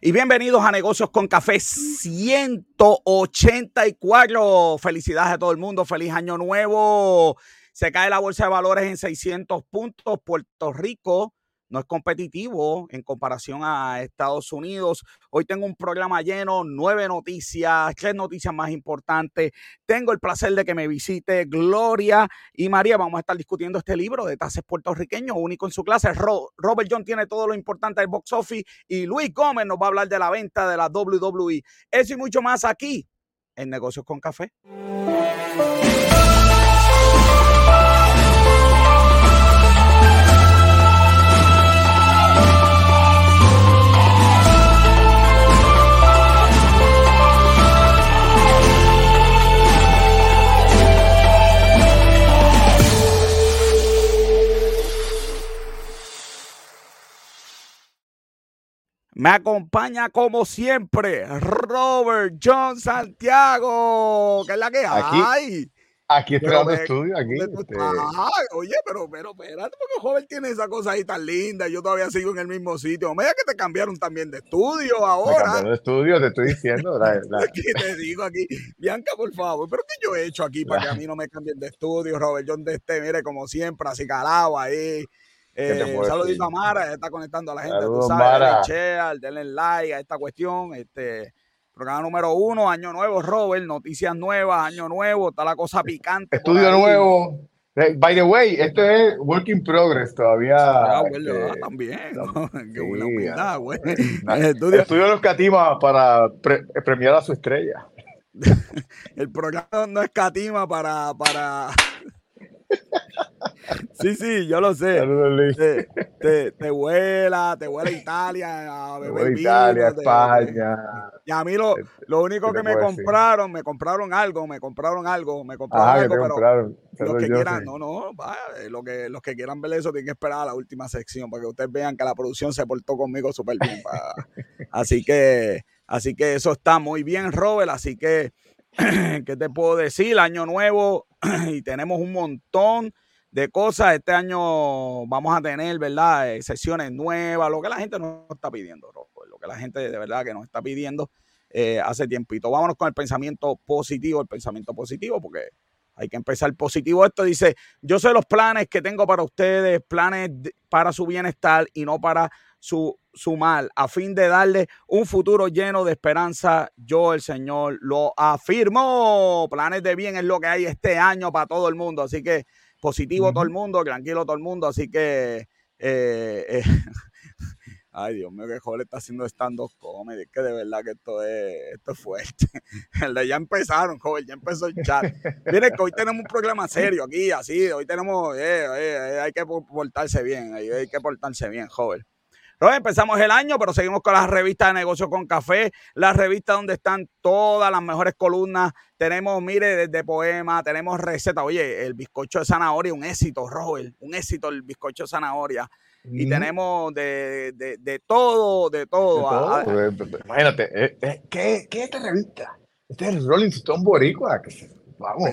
Y bienvenidos a Negocios con Café 184. Felicidades a todo el mundo. Feliz año nuevo. Se cae la bolsa de valores en 600 puntos. Puerto Rico no es competitivo en comparación a Estados Unidos. Hoy tengo un programa lleno, nueve noticias, tres noticias más importantes. Tengo el placer de que me visite Gloria y María. Vamos a estar discutiendo este libro de tases puertorriqueños, único en su clase. Robert John tiene todo lo importante del box office y Luis Gómez nos va a hablar de la venta de la WWE. Eso y mucho más aquí en Negocios con Café. Me acompaña como siempre Robert John Santiago, que es la que hay. Aquí está el estudio, aquí. Este oye, pero, pero, espérate, porque joven tiene esa cosa ahí tan linda. Yo todavía sigo en el mismo sitio. Mira que te cambiaron también de estudio ahora. Cambiaron de estudio, te estoy diciendo. La, ¿Qué te digo aquí? Bianca, por favor, ¿pero qué yo he hecho aquí para que a mí no me cambien de estudio? Robert John de este, mire, como siempre, así calado ahí. Eh, un saludito a Mara, está conectando a la gente, tú sabes, denle denle like a esta cuestión, este programa número uno, año nuevo, Robert, noticias nuevas, año nuevo, está la cosa picante. Estudio nuevo. Eh, by the way, esto es work in progress todavía. Ah, bueno, este, también. Qué buena humildad, güey. Estudio, estudio los catima para premiar a su estrella. el programa no escatima para, para Sí, sí, yo lo sé. Te, te, te, vuela, te vuela Italia, a beber Italia, España. y a mí lo, lo único que me compraron, me compraron algo, me compraron algo, me compraron algo, pero compraron. los que quieran, no, no, vaya, lo que, los que quieran ver eso tienen que esperar a la última sección para que ustedes vean que la producción se portó conmigo súper bien. así que, así que eso está muy bien, Robert, así que, ¿qué te puedo decir? Año nuevo y tenemos un montón de cosas. Este año vamos a tener, ¿verdad? Eh, sesiones nuevas, lo que la gente nos está pidiendo, lo que la gente de verdad que nos está pidiendo eh, hace tiempito. Vámonos con el pensamiento positivo, el pensamiento positivo, porque hay que empezar positivo. Esto dice, yo sé los planes que tengo para ustedes, planes para su bienestar y no para su, su mal, a fin de darle un futuro lleno de esperanza. Yo, el Señor, lo afirmo. Planes de bien es lo que hay este año para todo el mundo. Así que positivo todo el mundo, tranquilo todo el mundo, así que... Eh, eh, ay, Dios mío, que joven está haciendo stand-up comedy. que de verdad que esto es, esto es fuerte. Ya empezaron, joven, ya empezó el chat. Miren que hoy tenemos un programa serio aquí, así. Hoy tenemos, eh, hay que portarse bien, hay que portarse bien, joven empezamos el año, pero seguimos con las revistas de negocio con café, la revista donde están todas las mejores columnas. Tenemos, mire, desde poema, tenemos recetas. Oye, el bizcocho de zanahoria, un éxito, Robert, un éxito el bizcocho de zanahoria. Y tenemos de, de, de, todo, de todo. Ah, ah. Imagínate, eh, eh, ¿qué, ¿qué, es esta revista? Este es el Rolling Stone Boricua. Vamos,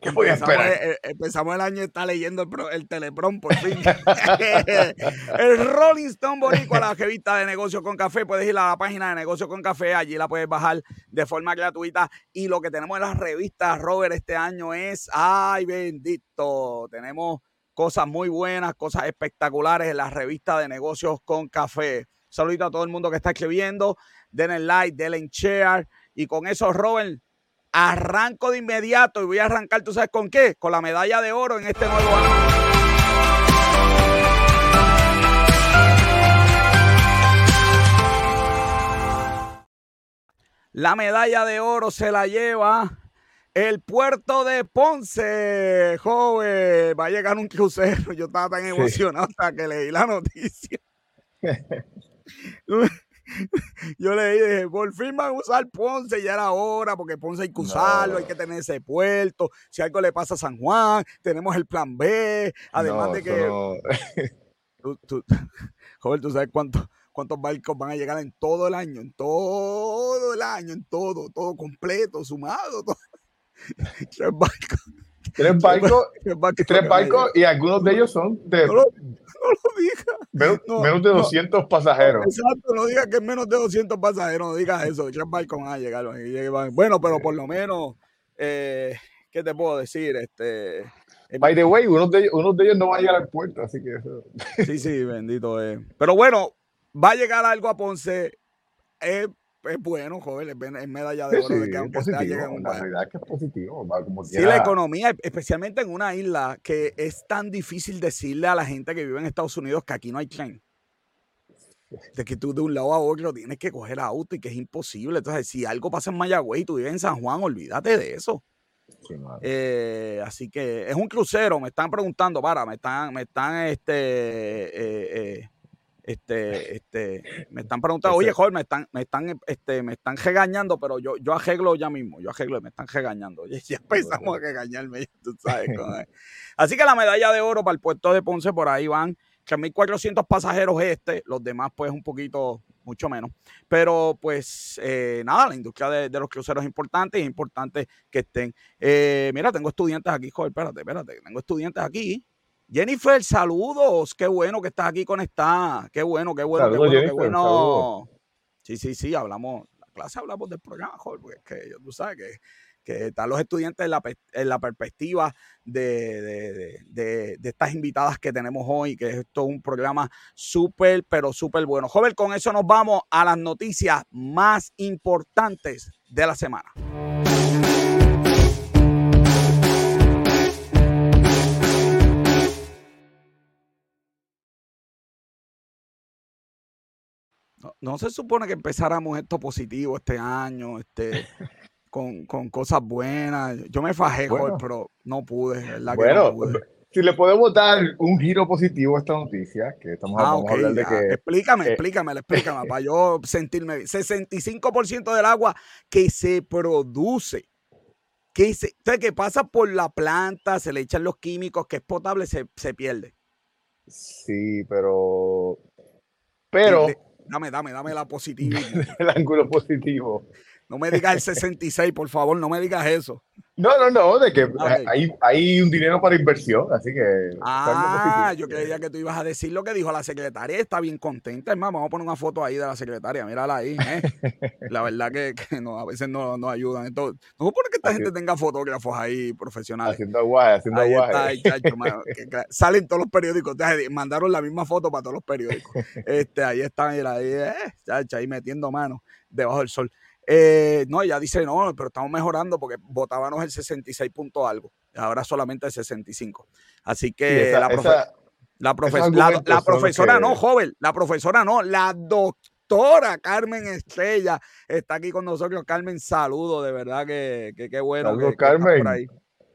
¿qué, voy a esperar? El, empezamos el año está leyendo el, el teleprom por fin. el Rolling Stone Boricua, la revista de negocio con café. Puedes ir a la página de negocio con café, allí la puedes bajar de forma gratuita. Y lo que tenemos en las revistas, Robert, este año es, ay bendito, tenemos cosas muy buenas, cosas espectaculares en la revista de negocios con café. Saludito a todo el mundo que está escribiendo. Denle like, denle share. Y con eso, Robert, Arranco de inmediato y voy a arrancar, ¿tú sabes con qué? Con la medalla de oro en este nuevo año. La medalla de oro se la lleva el puerto de Ponce, joven. Va a llegar un crucero. Yo estaba tan emocionado hasta que leí la noticia. yo le dije, por fin van a usar Ponce, ya era hora, porque Ponce hay que usarlo, hay que tener ese puerto. Si algo le pasa a San Juan, tenemos el plan B. Además de que. joder, tú sabes cuántos barcos van a llegar en todo el año, en todo el año, en todo, todo completo, sumado. Todo. barcos. Tres barcos, tres barcos y algunos de ellos son de... No lo, digas. Menos, de 200 pasajeros. Exacto, no digas que es menos de 200 pasajeros, no digas eso. Tres barcos van a llegar. Bueno, pero por lo menos, eh, ¿qué te puedo decir? Este... By the way, uno de, ellos, uno de ellos no va a llegar al puerto, así que eso. Sí, sí, bendito es. Pero bueno, va a llegar algo a Ponce. Es es bueno, joven, es, medalla de oro de que aunque positivo, un La realidad es que es positivo. Como sí, la economía, especialmente en una isla que es tan difícil decirle a la gente que vive en Estados Unidos que aquí no hay tren. De que tú de un lado a otro tienes que coger auto y que es imposible. Entonces, si algo pasa en Mayagüey y tú vives en San Juan, olvídate de eso. eh, así que es un crucero, me están preguntando, para, me están, me están, este, eh, eh, este, este, me están preguntando, oye, joder, me están, me están, este, me están regañando, pero yo, yo arreglo ya mismo, yo arreglo, me están regañando. Oye, ya empezamos a regañarme, tú sabes. Así que la medalla de oro para el puerto de Ponce, por ahí van 3.400 pasajeros este, los demás pues un poquito, mucho menos. Pero pues eh, nada, la industria de, los cruceros es importante y es importante que estén. Eh, mira, tengo estudiantes aquí, joder, espérate, espérate, tengo estudiantes aquí Jennifer, saludos. Qué bueno que estás aquí conectada. Qué bueno, qué bueno, qué bueno, qué bueno. Sí, sí, sí, hablamos, la clase hablamos del programa, Jorge, porque es que tú sabes que, que están los estudiantes en la, en la perspectiva de, de, de, de, estas invitadas que tenemos hoy, que esto es un programa súper, pero súper bueno. Joven, con eso nos vamos a las noticias más importantes de la semana. No, se supone que empezáramos esto positivo este año, este, con, cosas buenas. Yo me fajé, pero no pude, ¿verdad? Bueno, si le podemos dar un giro positivo a esta noticia, que estamos ah, hablando de que... Explícame, eh, explícame, explícame, para yo sentirme 65% del agua que se produce, que, se, que pasa por la planta, se le echan los químicos, que es potable, se, se pierde. Sí, pero... Pero... Dame, dame, dame la positiva. el ángulo positivo. No me digas el 66, por favor, no me digas eso. No, no, no, de que hay, hay, un dinero para inversión, así que. Ah, yo creía que tú ibas a decir lo que dijo la secretaria. Está bien contenta, hermano. Vamos a poner una foto ahí de la secretaria, mírala ahí. ¿eh? la verdad que, no, a veces no nos ayudan. Entonces, no supone que esta gente tenga fotógrafos ahí profesionales. Haciendo guay, haciendo guay. salen todos los periódicos. mandaron la misma foto para todos los periódicos. Este, ahí están, ahí, eh, ahí metiendo manos debajo del sol. Eh, no, ella dice, no, pero estamos mejorando porque votábamos el 66 punto algo, ahora solamente el 65. Así que la, la, profesora no, joven, la profesora no, la doctora Carmen Estrella está aquí con nosotros. Carmen, saludo, de verdad que qué bueno. Saludos, Carmen.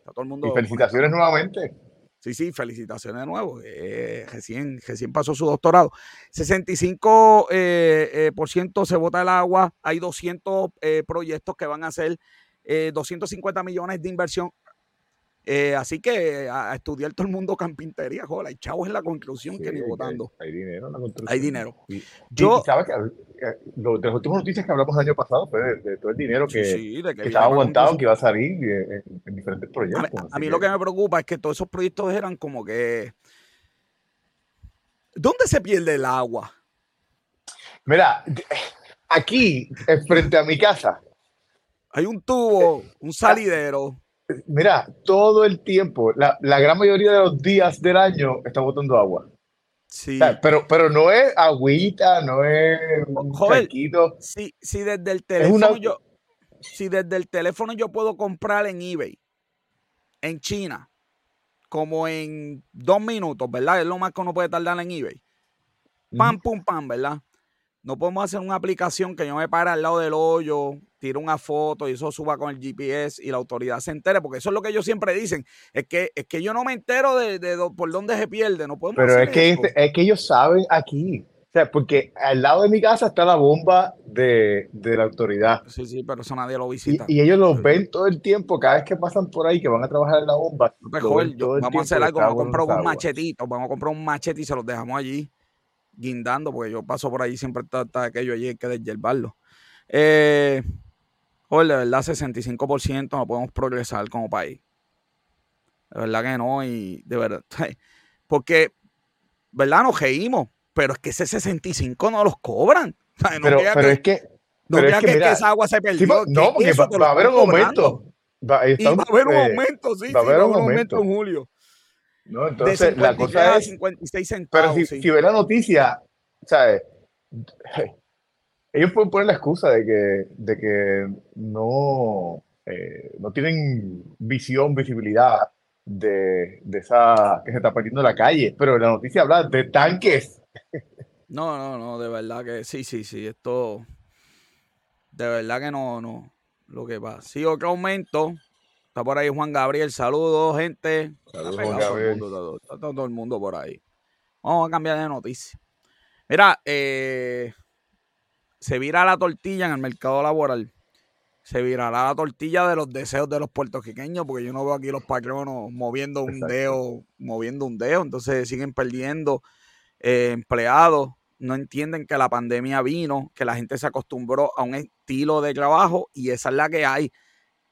todo el mundo y felicitaciones nuevamente. Sí, sí, felicitaciones de nuevo. Eh, recién, pasó su doctorado. 65% eh, eh, por ciento se vota el agua. Hay 200 proyectos que van a hacer 250 millones de inversión. Así que a, estudiar todo el mundo carpintería, joder, hay chavos en la construcción que ni votando. Hay, dinero en la construcción. Hay dinero. Yo, ¿sabes que de las últimas noticias que hablamos el año pasado fue de, todo el dinero que, estaba aguantado, que iba a salir en, diferentes proyectos. A mí, lo que me preocupa es que todos esos proyectos eran como que... ¿Dónde se pierde el agua? Mira, aquí, frente a mi casa. Hay un tubo, un salidero. Mira, todo el tiempo, la, la gran mayoría de los días del año está botando agua. Sí. pero, pero no es agüita, no es un Joder, si, si, desde el teléfono yo, si desde el teléfono yo puedo comprar en eBay, en China, como en dos minutos, ¿verdad? Es lo más que uno puede tardar en eBay. Pam, pum, pam, ¿verdad? No podemos hacer una aplicación que yo me pare al lado del hoyo, tire una foto y eso suba con el GPS y la autoridad se entere, porque eso es lo que ellos siempre dicen. Es que, es que yo no me entero de, por dónde se pierde, no podemos Pero es, que, es que ellos saben aquí. O sea, porque al lado de mi casa está la bomba de, la autoridad. Sí, sí, pero eso nadie lo visita. Y, ellos lo ven todo el tiempo, cada vez que pasan por ahí, que van a trabajar en la bomba. vamos a hacer algo, vamos a comprar un machetito, vamos a comprar un machete y se los dejamos allí guindando, porque yo paso por allí, siempre está, aquello allí, hay que desyerbarlo. Eh, de verdad, 65% no podemos progresar como país. De verdad que no, y de verdad. Porque, ¿verdad? Nos reímos, pero es que ese 65 no los cobran. pero, es que. No es que, esa agua se perdió. no, porque va, a haber un aumento. Va, y va a haber un eh, aumento, sí. Va a haber un aumento en julio. No, entonces la cosa es. 56 centavos, pero si, si ve la noticia, ¿sabes? Ellos pueden poner la excusa de que, de que no, eh, no tienen visión, visibilidad de, de, esa que se está perdiendo la calle, pero la noticia habla de tanques. No, no, no, de verdad que sí, sí, sí, esto de verdad que no, no, lo que pasa. Sí, otro aumento. Está por ahí Juan Gabriel, saludos, gente. Saludos, Juan Gabriel. Está todo, el mundo por ahí. Vamos a cambiar de noticia. Mira, eh, se vira la tortilla en el mercado laboral se virará la tortilla de los deseos de los puertorriqueños, porque yo no veo aquí los patronos moviendo un dedo, moviendo un dedo, entonces siguen perdiendo eh, empleados, no entienden que la pandemia vino, que la gente se acostumbró a un estilo de trabajo y esa es la que hay.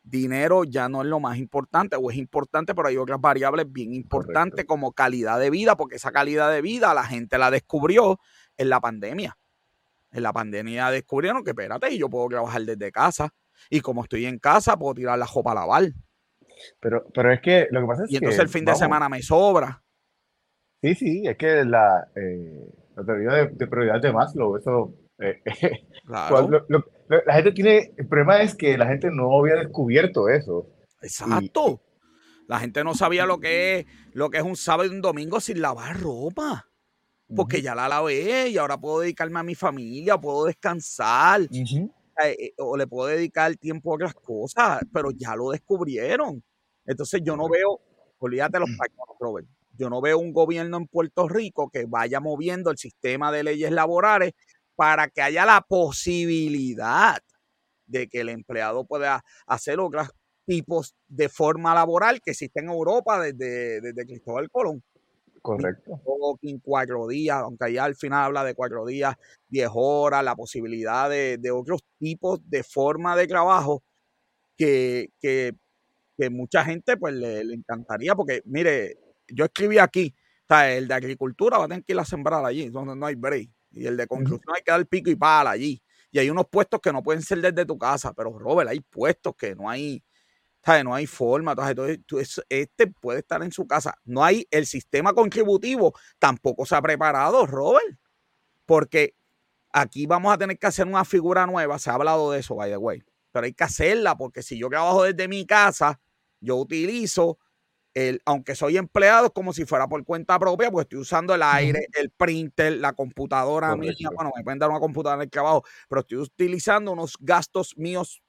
Dinero ya no es lo más importante, o es importante, pero hay otras variables bien importantes como calidad de vida, porque esa calidad de vida la gente la descubrió en la pandemia. En la pandemia descubrieron que, espérate, yo puedo trabajar desde casa y como estoy en casa, puedo tirar la jopa a lavar. Pero, pero es que lo que pasa es que. Y entonces el fin de semana me sobra. Sí, sí, es que la, eh, la teoría de, de, prioridad de Maslow, eso. Eh, claro. La gente tiene. El problema es que la gente no había descubierto eso. Exacto. la gente no sabía lo que es lo que es un sábado y un domingo sin lavar ropa. Porque ya la lavé y ahora puedo dedicarme a mi familia, puedo descansar. Eh, eh, o le puedo dedicar tiempo a otras cosas, pero ya lo descubrieron. Entonces yo no veo, olvídate los pañuelos, Robert, yo no veo un gobierno en Puerto Rico que vaya moviendo el sistema de leyes laborales para que haya la posibilidad de que el empleado pueda hacer otros tipos de forma laboral que existen en Europa desde, desde Cristóbal Colón. Correcto. En cuatro días, aunque allá al final habla de cuatro días, diez horas, la posibilidad de, otros tipos de forma de trabajo que, que, mucha gente pues le, encantaría, porque mire, yo escribí aquí, el de agricultura va a tener que ir a sembrar allí, donde no hay break, y el de construcción hay que dar pico y pala allí, y hay unos puestos que no pueden ser desde tu casa, pero Robert, hay puestos que no hay, no hay forma. Entonces, este puede estar en su casa. No hay el sistema contributivo, tampoco se ha preparado, Robert. Porque aquí vamos a tener que hacer una figura nueva. Se ha hablado de eso, by the way. Pero hay que hacerla porque si yo trabajo desde mi casa, yo utilizo el, aunque soy empleado, como si fuera por cuenta propia, pues estoy usando el aire, el printer, la computadora mía. Bueno, me pueden dar una computadora en el trabajo, pero estoy utilizando unos gastos míos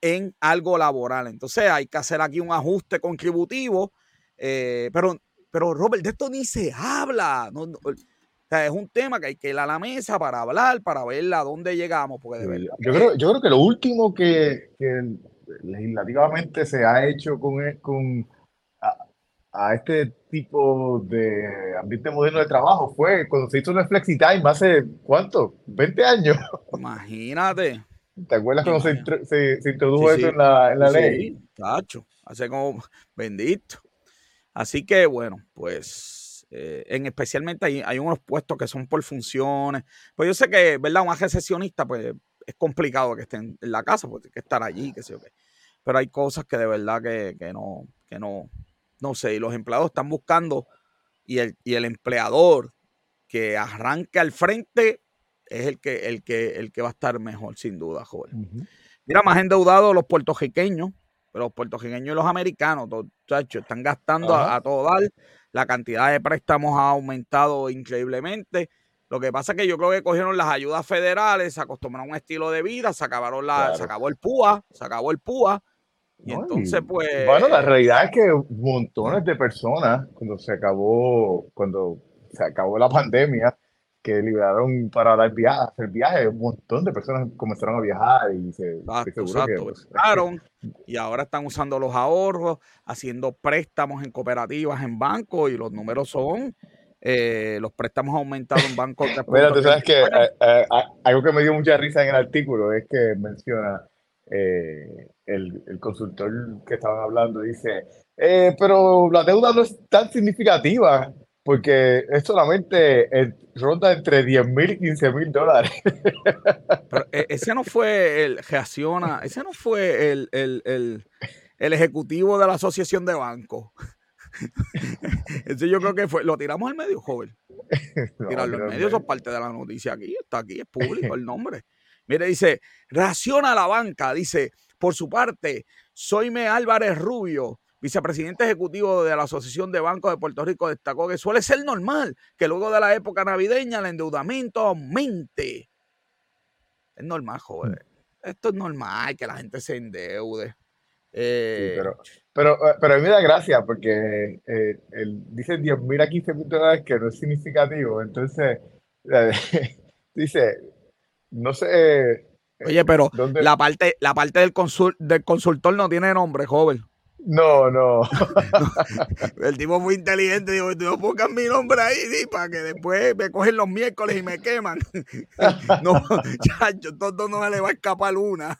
en algo laboral. Entonces hay que hacer aquí un ajuste contributivo, eh, pero, pero Robert, de esto ni se habla. No, es un tema que hay que ir a la mesa para hablar, para ver a dónde llegamos. Porque de yo, creo, yo creo que lo último que, legislativamente se ha hecho con, e, con a, este tipo de ambiente moderno de trabajo fue cuando se hizo el Flexi Time hace, ¿cuánto? ¿20 años? Imagínate. ¿Te acuerdas cuando se, introdujo eso en la, ley? Tacho, hace como bendito. Así que bueno, pues eh, en especialmente hay, hay, unos puestos que son por funciones. Pues yo sé que, ¿verdad? Un recesionista, pues es complicado que estén en la casa, porque hay que estar allí, qué sé yo qué. Pero hay cosas que de verdad que, no, que no, no sé, y los empleados están buscando y el, y el empleador que arranque al frente es el que, el que, el que va a estar mejor, sin duda, joven. Mira, más endeudados los puertorriqueños, pero los puertorriqueños y los americanos, muchachos, están gastando a, todo dar. La cantidad de préstamos ha aumentado increíblemente. Lo que pasa es que yo creo que cogieron las ayudas federales, se acostumbraron a un estilo de vida, se acabaron la, se acabó el PUA, se acabó el PUA. Y entonces, pues. Bueno, la realidad es que montones de personas, cuando se acabó, cuando se acabó la pandemia, que liberaron para dar viajes, hacer viajes, un montón de personas comenzaron a viajar y se exacto, pues, y ahora están usando los ahorros, haciendo préstamos en cooperativas, en bancos y los números son eh, los préstamos aumentaron en bancos. Mira, tú sabes que eh, eh, algo que me dio mucha risa en el artículo es que menciona eh, el, el, consultor que estaban hablando dice, eh, pero la deuda no es tan significativa porque es solamente ronda entre 10 mil y 15 mil dólares. Pero ese no fue el reacciona, ese no fue el, el, el, el ejecutivo de la Asociación de Bancos. Ese yo creo que fue, lo tiramos al medio, joven. Tirarlo al medio, eso es parte de la noticia aquí, está aquí, es público el nombre. Mire, dice, reacciona la banca, dice, por su parte, Soyme Álvarez Rubio, vicepresidente ejecutivo de la Asociación de Bancos de Puerto Rico, destacó que suele ser normal que luego de la época navideña el endeudamiento aumente. Es normal, joven. Mm. Esto es normal que la gente se endeude. Eh, pero, pero, eh, pero a mí me da gracia porque eh, dice 10 mil a 15 mil dólares que no es significativo. Entonces, dice, no sé. Oye, pero la parte, la parte del, del consultor no tiene nombre, joven. No, no. El tipo muy inteligente. Digo, no pongan mi nombre ahí, para que después me cogen los miércoles y me queman. no, chacho, todo no me le va a escapar una.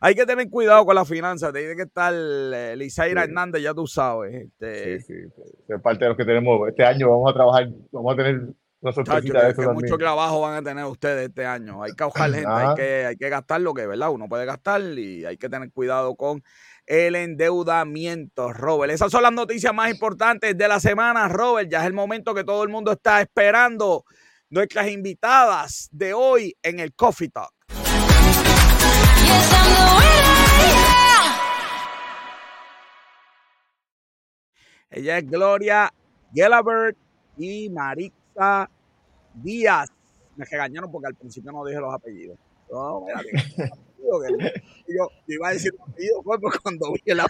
Hay que tener cuidado con las finanzas. Tiene que estar eh, Lizaira Hernández, ya tú sabes. Este... Sí, sí. Es parte de los que tenemos. Este año vamos a trabajar, vamos a tener mucho trabajo van a tener ustedes este año. Hay que ahogar gente, hay que, hay que gastar lo que, ¿verdad? Uno puede gastar y hay que tener cuidado con el endeudamiento, Robert. Esas son las noticias más importantes de la semana, Robert. Ya es el momento que todo el mundo está esperando. Nuestras invitadas de hoy en el Coffee Talk. Ella es Gloria Gelabert y Marik Díaz. Me regañaron porque al principio no dije los apellidos. No, mira, yo, iba a decir el apellido fue pues, cuando vi el,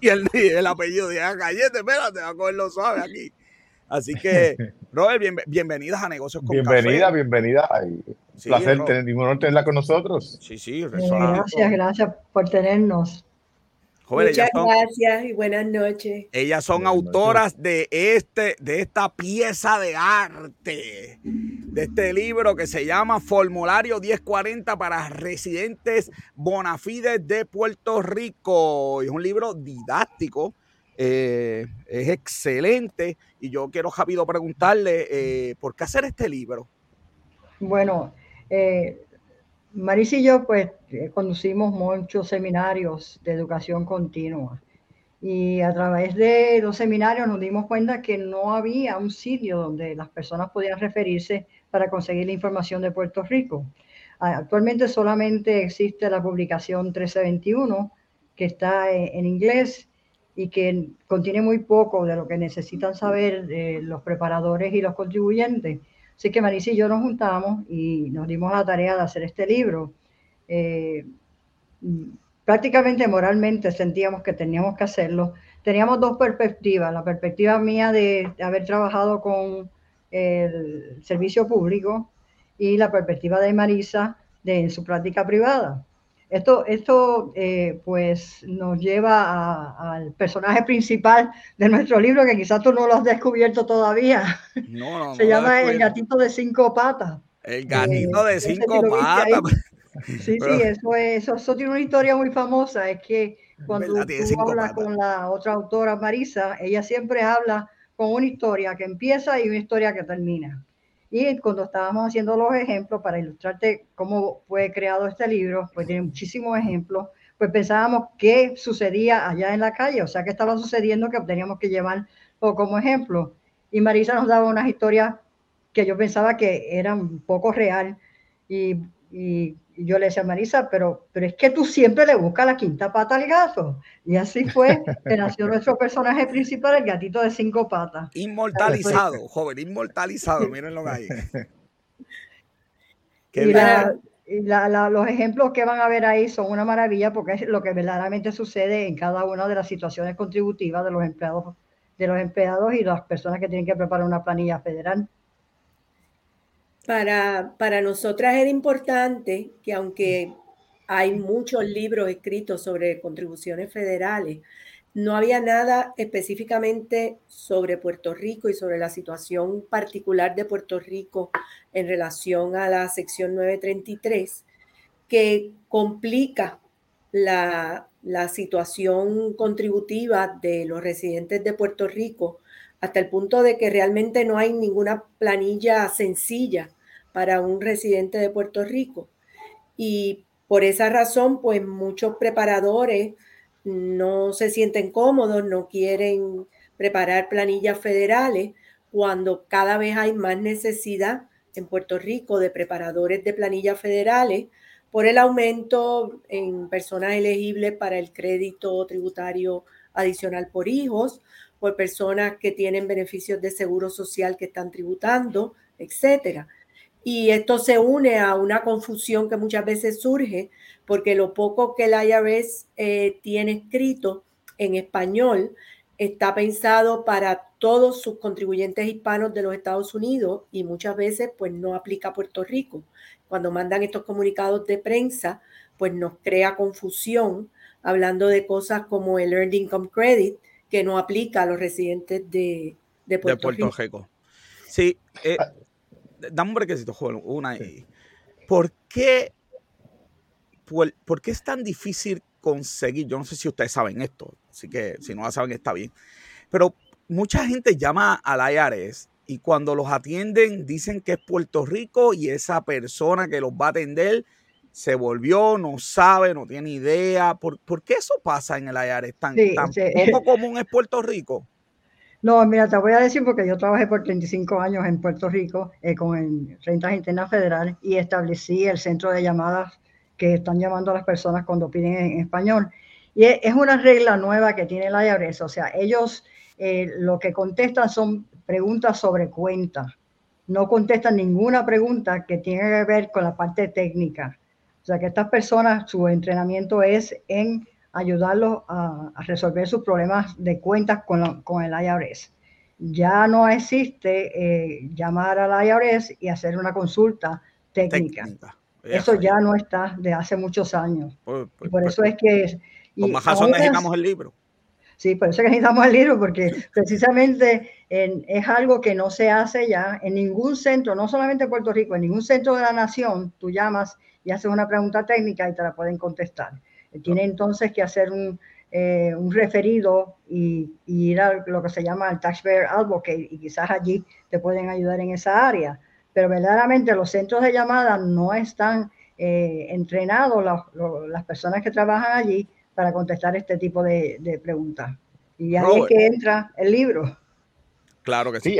y el, el apellido dije, ah, cállate, espérate, va a cogerlo suave aquí. Así que, Robert, bienvenidas a Negocios con Bienvenida, Café. bienvenida. Un placer tenerla con nosotros. Sí, sí. Gracias, gracias por tenernos. Muchas gracias y buenas noches. Ellas son autoras de este, de esta pieza de arte, de este libro que se llama Formulario 1040 para residentes bonafides de Puerto Rico. Es un libro didáctico, eh, es excelente y yo quiero, Javido, preguntarle eh, por qué hacer este libro. Bueno, eh, Marisa y yo pues eh, conducimos muchos seminarios de educación continua y a través de los seminarios nos dimos cuenta que no había un sitio donde las personas podían referirse para conseguir la información de Puerto Rico. Actualmente solamente existe la publicación 1321 que está en inglés y que contiene muy poco de lo que necesitan saber los preparadores y los contribuyentes Así que Marisa y yo nos juntamos y nos dimos la tarea de hacer este libro. Eh, prácticamente moralmente sentíamos que teníamos que hacerlo. Teníamos dos perspectivas. La perspectiva mía de, haber trabajado con el servicio público y la perspectiva de Marisa de su práctica privada. Esto, esto eh, pues nos lleva al personaje principal de nuestro libro, que quizás tú no lo has descubierto todavía. No, no, Se llama El gatito de cinco patas. El gatito de cinco patas. Sí, sí, eso, es, eso, tiene una historia muy famosa. Es que cuando tú hablas con la otra autora, Marisa, ella siempre habla con una historia que empieza y una historia que termina. Y cuando estábamos haciendo los ejemplos para ilustrarte cómo fue creado este libro, pues tiene muchísimos ejemplos, pues pensábamos qué sucedía allá en la calle, o sea, qué estaba sucediendo que teníamos que llevar como ejemplo. Y Marisa nos daba unas historias que yo pensaba que eran poco real y, y y yo le decía a Marisa, pero, pero es que tú siempre le buscas la quinta pata al gato. Y así fue que nació nuestro personaje principal, el gatito de cinco patas. Inmortalizado, joven, inmortalizado, mírenlo ahí. y los ejemplos que van a ver ahí son una maravilla porque es lo que verdaderamente sucede en cada una de las situaciones contributivas de los empleados, de los empleados y las personas que tienen que preparar una planilla federal. Para, para nosotras era importante que aunque hay muchos libros escritos sobre contribuciones federales, no había nada específicamente sobre Puerto Rico y sobre la situación particular de Puerto Rico en relación a la sección 933 que complica la, la situación contributiva de los residentes de Puerto Rico hasta el punto de que realmente no hay ninguna planilla sencilla para un residente de Puerto Rico. Y por esa razón, pues muchos preparadores no se sienten cómodos, no quieren preparar planillas federales cuando cada vez hay más necesidad en Puerto Rico de preparadores de planillas federales por el aumento en personas elegibles para el crédito tributario adicional por hijos, por personas que tienen beneficios de seguro social que están tributando, etcétera. Y esto se une a una confusión que muchas veces surge porque lo poco que el IRS eh, tiene escrito en español está pensado para todos sus contribuyentes hispanos de los Estados Unidos y muchas veces pues no aplica Puerto Rico. Cuando mandan estos comunicados de prensa, pues nos crea confusión hablando de cosas como el Earned Income Credit, que no aplica a los residentes de, Puerto, Rico. Sí, eh, dame un brequecito, joven, una. ¿Por qué, por, qué es tan difícil conseguir? Yo no sé si ustedes saben esto, así que si no la saben está bien. Pero mucha gente llama al IRS y cuando los atienden dicen que es Puerto Rico y esa persona que los va a atender se volvió, no sabe, no tiene idea. ¿Por, qué eso pasa en el IRS? ¿Tan, tan poco común es Puerto Rico? No, mira, te voy a decir porque yo trabajé por 35 años en Puerto Rico eh, con rentas internas federales y establecí el centro de llamadas que están llamando a las personas cuando piden en, español. Y es, una regla nueva que tiene la IRS, o sea, ellos eh, lo que contestan son preguntas sobre cuentas, no contestan ninguna pregunta que tenga que ver con la parte técnica. O sea, que estas personas, su entrenamiento es en ayudarlos a, resolver sus problemas de cuentas con, con, el IRS. Ya no existe eh, llamar al IRS y hacer una consulta técnica. Eso ya no está de hace muchos años. Pues, pues, por pues, eso es que... con más razón necesitamos el libro. Sí, por eso que necesitamos el libro, porque precisamente es algo que no se hace ya en ningún centro, no solamente en Puerto Rico, en ningún centro de la nación, tú llamas y haces una pregunta técnica y te la pueden contestar. Tiene entonces que hacer un, eh, un referido y, ir a lo que se llama el Taxpayer Advocate y quizás allí te pueden ayudar en esa área. Pero verdaderamente los centros de llamada no están eh, entrenados, las personas que trabajan allí, para contestar este tipo de, preguntas. Y ahí es que entra el libro. Claro que sí. Sí,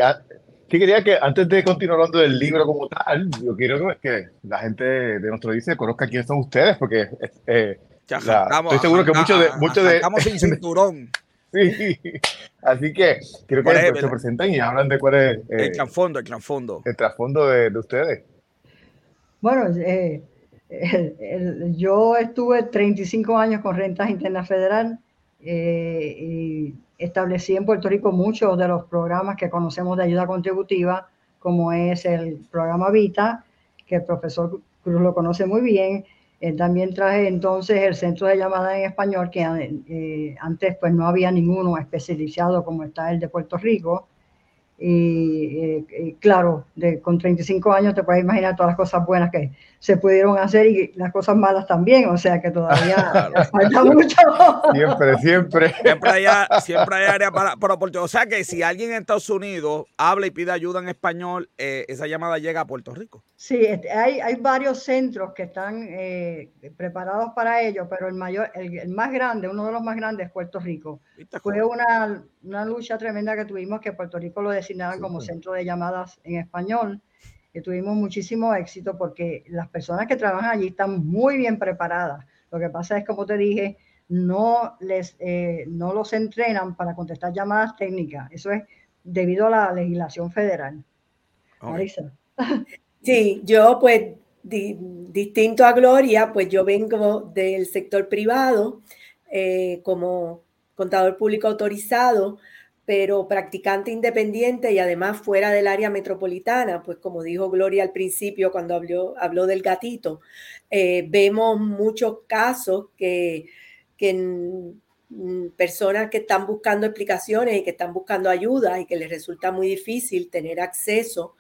sí, quería que antes de continuar hablando del libro como tal, yo quiero que, la gente de nuestro dice conozca quiénes son ustedes, porque eh, estoy seguro que muchos de... Muchos de sin cinturón. sí, así que quiero que se presenten y hablan de cuál es... el eh, trasfondo, el trasfondo. El trasfondo de, de ustedes. Bueno, eh, yo estuve 35 años con Rentas Internas Federal eh, y establecí en Puerto Rico muchos de los programas que conocemos de ayuda contributiva, como es el programa Vita, que el profesor Cruz lo conoce muy bien. Eh, también traje entonces el centro de llamada en español, que eh, antes pues no había ninguno especializado como está el de Puerto Rico. Y, claro, de, con 35 años te puedes imaginar todas las cosas buenas que se pudieron hacer y las cosas malas también, o sea que todavía falta mucho. Siempre, siempre. Siempre hay, siempre hay área para, para O sea que si alguien en Estados Unidos habla y pide ayuda en español, eh, esa llamada llega a Puerto Rico. Sí, este, hay, hay varios centros que están eh, preparados para ello, pero el mayor, el, más grande, uno de los más grandes es Puerto Rico. Fue una, una lucha tremenda que tuvimos que Puerto Rico lo como centro de llamadas en español, que tuvimos muchísimo éxito porque las personas que trabajan allí están muy bien preparadas. Lo que pasa es, como te dije, no, les, eh, no los entrenan para contestar llamadas técnicas. Eso es debido a la legislación federal. Marisa. Sí, yo pues distinto a Gloria, pues yo vengo del sector privado eh, como contador público autorizado pero practicante independiente y además fuera del área metropolitana, pues como dijo Gloria al principio cuando habló, habló del gatito, eh, vemos muchos casos que, que personas que están buscando explicaciones y que están buscando ayuda y que les resulta muy difícil tener acceso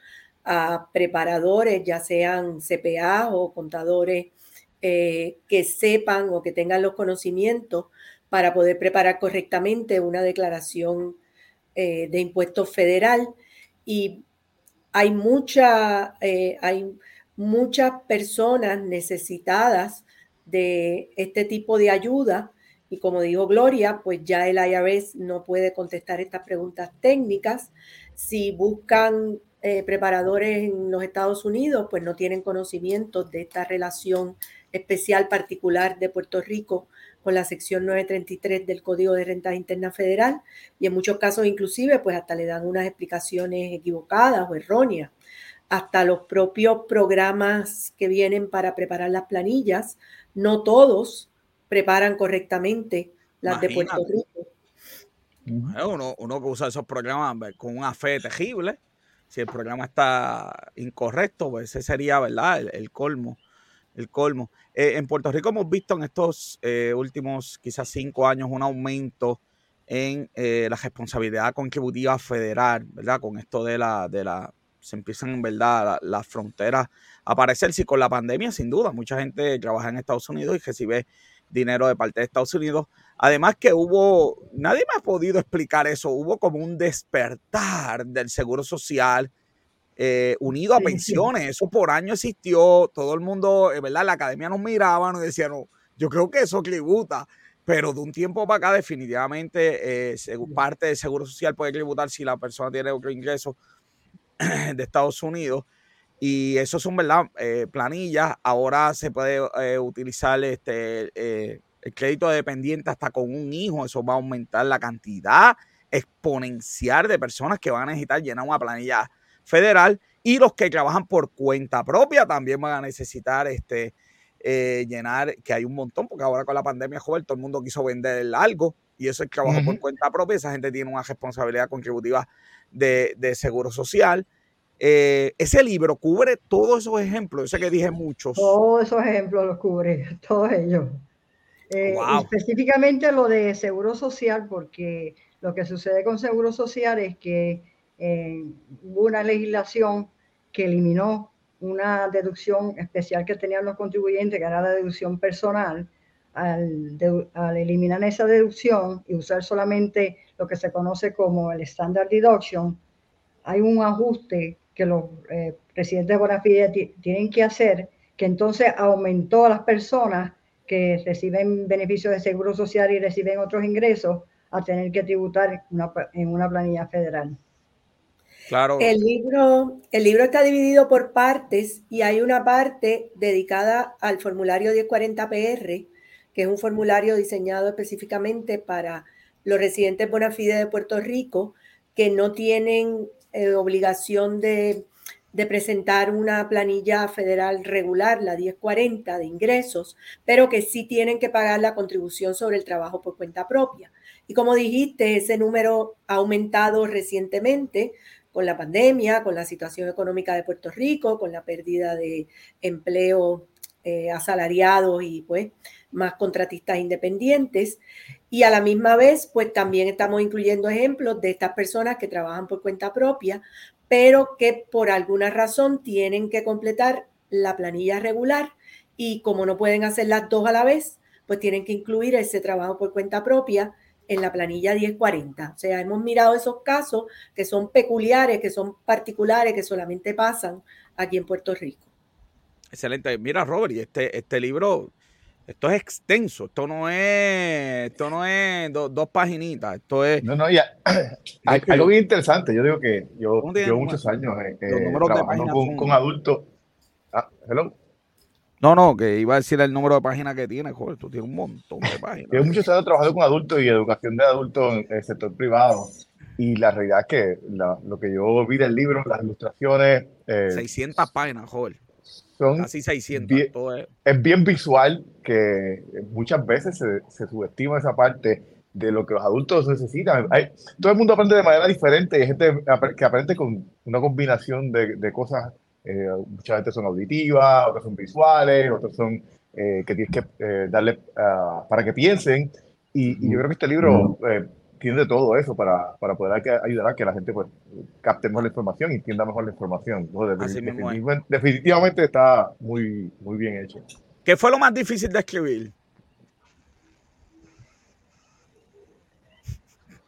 a preparadores, ya sean CPA o contadores eh, que sepan o que tengan los conocimientos para poder preparar correctamente una declaración eh, de impuestos federal. Y hay, mucha, hay muchas personas necesitadas de este tipo de ayuda. Y como dijo Gloria, pues ya el IRS no puede contestar estas preguntas técnicas. Si buscan eh, preparadores en los Estados Unidos, pues no tienen conocimiento de esta relación especial particular de Puerto Rico con la sección 933 del Código de Renta Interna Federal y en muchos casos inclusive pues hasta le dan unas explicaciones equivocadas o erróneas. Hasta los propios programas que vienen para preparar las planillas, no todos preparan correctamente las de Puerto Rico. Uno, uno que usa esos programas con una fe terrible si el programa está incorrecto, pues ese sería, ¿verdad? El, colmo. El colmo. Eh, en Puerto Rico hemos visto en estos eh, últimos quizás cinco años un aumento en eh, la responsabilidad contributiva federal, ¿verdad? Con esto de la, de la, se empiezan en verdad las fronteras a aparecer. Sí, con la pandemia, sin duda, mucha gente trabaja en Estados Unidos y recibe dinero de parte de Estados Unidos. Además que hubo, nadie me ha podido explicar eso, hubo como un despertar del seguro social eh, unido a pensiones. Eso por año existió, todo el mundo, eh, ¿verdad? La academia nos miraba, nos decía, no, yo creo que eso tributa, pero de un tiempo para acá definitivamente eh, parte del seguro social puede tributar si la persona tiene otro ingreso de Estados Unidos. Y eso son, ¿verdad? Eh, planillas. Ahora se puede utilizar este, el crédito de dependiente hasta con un hijo. Eso va a aumentar la cantidad exponencial de personas que van a necesitar llenar una planilla federal. Y los que trabajan por cuenta propia también van a necesitar este, llenar, que hay un montón, porque ahora con la pandemia, joven, todo el mundo quiso vender algo. Y eso es trabajo por cuenta propia. Esa gente tiene una responsabilidad contributiva de, de seguro social. Eh, ese libro cubre todos esos ejemplos, yo sé que dije muchos. Todos esos ejemplos los cubre, todos ellos. Eh, específicamente lo de seguro social, porque lo que sucede con seguro social es que eh, hubo una legislación que eliminó una deducción especial que tenían los contribuyentes, que era la deducción personal. Al, eliminar esa deducción y usar solamente lo que se conoce como el standard deduction, hay un ajuste que los eh, presidentes de Bonafide tienen que hacer, que entonces aumentó a las personas que reciben beneficios de seguro social y reciben otros ingresos a tener que tributar en una planilla federal. El libro, el libro está dividido por partes y hay una parte dedicada al formulario 1040PR, que es un formulario diseñado específicamente para los residentes Bonafide de Puerto Rico que no tienen eh, obligación de, presentar una planilla federal regular, la 1040 de ingresos, pero que sí tienen que pagar la contribución sobre el trabajo por cuenta propia. Y como dijiste, ese número ha aumentado recientemente con la pandemia, con la situación económica de Puerto Rico, con la pérdida de empleo eh, asalariados y pues más contratistas independientes. Y a la misma vez, pues también estamos incluyendo ejemplos de estas personas que trabajan por cuenta propia, pero que por alguna razón tienen que completar la planilla regular y como no pueden hacer las dos a la vez, pues tienen que incluir ese trabajo por cuenta propia en la planilla 1040. O sea, hemos mirado esos casos que son peculiares, que son particulares, que solamente pasan aquí en Puerto Rico. Excelente. Mira, Robert, y este, este libro esto es extenso, esto no es, esto no es dos paginitas, esto es... No, no, ya, hay, algo bien interesante, yo digo que yo llevo muchos años eh, eh trabajando con, adultos. Ah, hello. No, no, que iba a decir el número de páginas que tiene, joder, tú tienes un montón de páginas. Llevo muchos años trabajando con adultos y educación de adultos en el sector privado. Y la realidad es que lo que yo vi del libro, las ilustraciones... Eh, 600 páginas, joder. Casi 600. es. bien visual que muchas veces se, subestima esa parte de lo que los adultos necesitan. Hay, todo el mundo aprende de manera diferente y hay gente que aprende con una combinación de, cosas. Eh, muchas veces son auditivas, otras son visuales, otras son eh, que tienes que eh, darle ah, para que piensen. Y, yo creo que este libro tiene todo eso para, para poder ayudar a que la gente pues, capte mejor la información y entienda mejor la información. definitivamente, está muy, muy bien hecho. ¿Qué fue lo más difícil de escribir?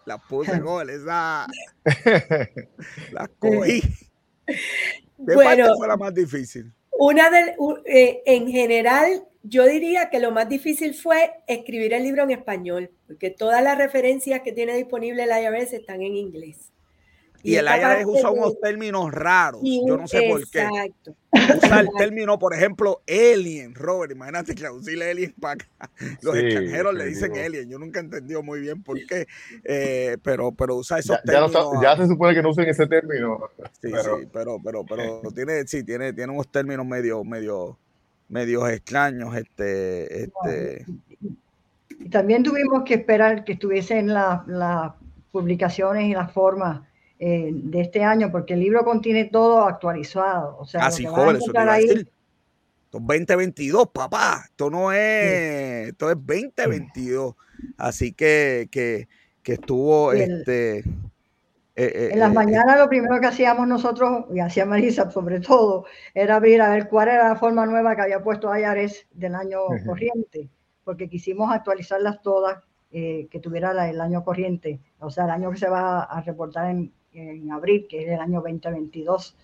La puse gol, esa. La cogí. ¿Qué bueno, fue la más difícil? Una de, eh, en general, yo diría que lo más difícil fue escribir el libro en español, porque todas las referencias que tiene disponible el IRS están en inglés. Y, el IRS usa unos términos raros, yo no sé por qué. Usa el término, por ejemplo, alien, Robert, imagínate que auxilia alien para acá. Los extranjeros le dicen alien, yo nunca he entendido muy bien por qué, eh, pero, pero usa esos términos. Ya, se supone que no usen ese término. Sí, pero, sí, pero, pero, pero tiene, sí, tiene, tiene unos términos medio, medio, medios extraños, este, este. Y también tuvimos que esperar que estuviesen las publicaciones y las formas eh, de este año, porque el libro contiene todo actualizado. O sea, Así, joven, eso te a decir. Esto es 2022, papá. Esto no es, esto es 2022. Así que, que, que estuvo, este... Eh, eh, en las mañanas lo primero que hacíamos nosotros, y hacía Marisa sobre todo, era abrir a ver cuál era la forma nueva que había puesto Ayares del año corriente, porque quisimos actualizarlas todas, que tuviera el año corriente, o sea, el año que se va a reportar en, en abril, que es el año 2022.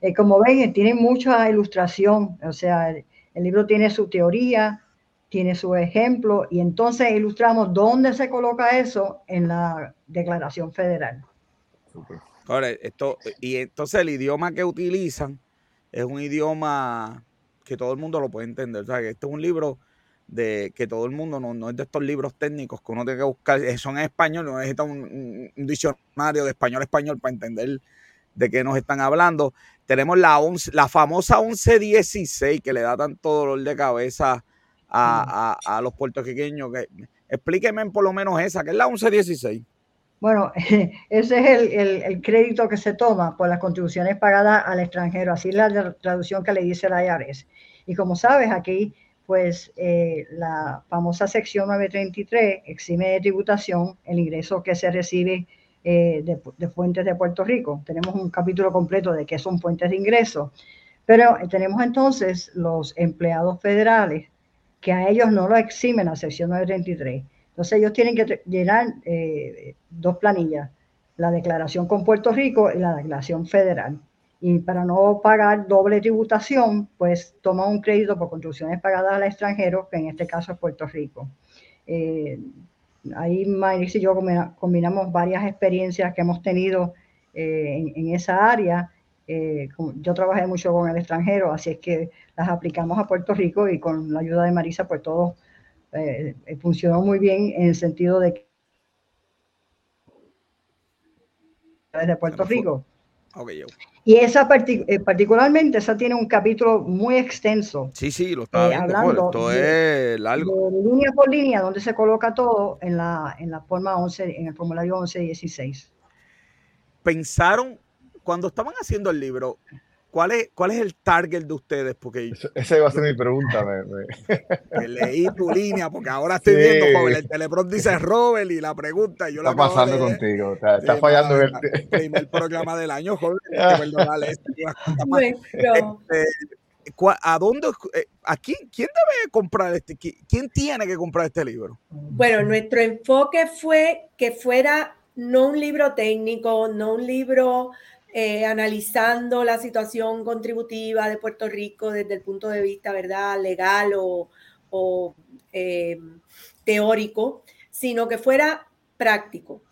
Eh, como ven, tiene mucha ilustración, o sea, el, libro tiene su teoría, tiene su ejemplo, y entonces ilustramos dónde se coloca eso en la Declaración Federal. Ahora, esto, y entonces el idioma que utilizan es un idioma que todo el mundo lo puede entender. O sea, que este es un libro de que todo el mundo no, es de estos libros técnicos que uno tiene que buscar, eh, son en español, no necesita un, diccionario de español a español para entender de qué nos están hablando. Tenemos la, la famosa 1116 que le da tanto dolor de cabeza a, los puertorriqueños. Que, explíqueme por lo menos esa, que es la 1116. Bueno, ese es el, el, crédito que se toma por las contribuciones pagadas al extranjero, así es la traducción que le dice la IARES. Y como sabes, aquí pues eh, la famosa sección 933 exime de tributación el ingreso que se recibe eh, de, fuentes de Puerto Rico. Tenemos un capítulo completo de qué son fuentes de ingreso. Pero eh, tenemos entonces los empleados federales que a ellos no lo eximen la sección 933. Entonces ellos tienen que llenar dos planillas, la declaración con Puerto Rico y la declaración federal y para no pagar doble tributación, pues toma un crédito por construcciones pagadas al extranjero, que en este caso es Puerto Rico. Eh, ahí Maris y yo combinamos varias experiencias que hemos tenido eh, en, esa área. Eh, yo trabajé mucho con el extranjero, así es que las aplicamos a Puerto Rico y con la ayuda de Marisa, pues todo funcionó muy bien en el sentido de que desde Puerto Rico y esa eh, particularmente, esa tiene un capítulo muy extenso. Sí, sí, lo estaba eh, viendo. Esto es largo. línea por línea, donde se coloca todo en la, en la forma 11, en el formulario 1116. Pensaron, cuando estaban haciendo el libro, ¿Cuál es, ¿Cuál es el target de ustedes? Porque esa iba a ser mi pregunta. leí tu línea, porque ahora estoy viendo, joven, el teleprompter dice Robert y la pregunta. Yo está pasando contigo, está, fallando el primer programa del año, joven. Este, ¿A dónde, eh, a quién, quién debe comprar este, quién tiene que comprar este libro? Bueno, nuestro enfoque fue que fuera no un libro técnico, no un libro eh, analizando la situación contributiva de Puerto Rico desde el punto de vista, ¿verdad?, legal o, eh, teórico, sino que fuera práctico,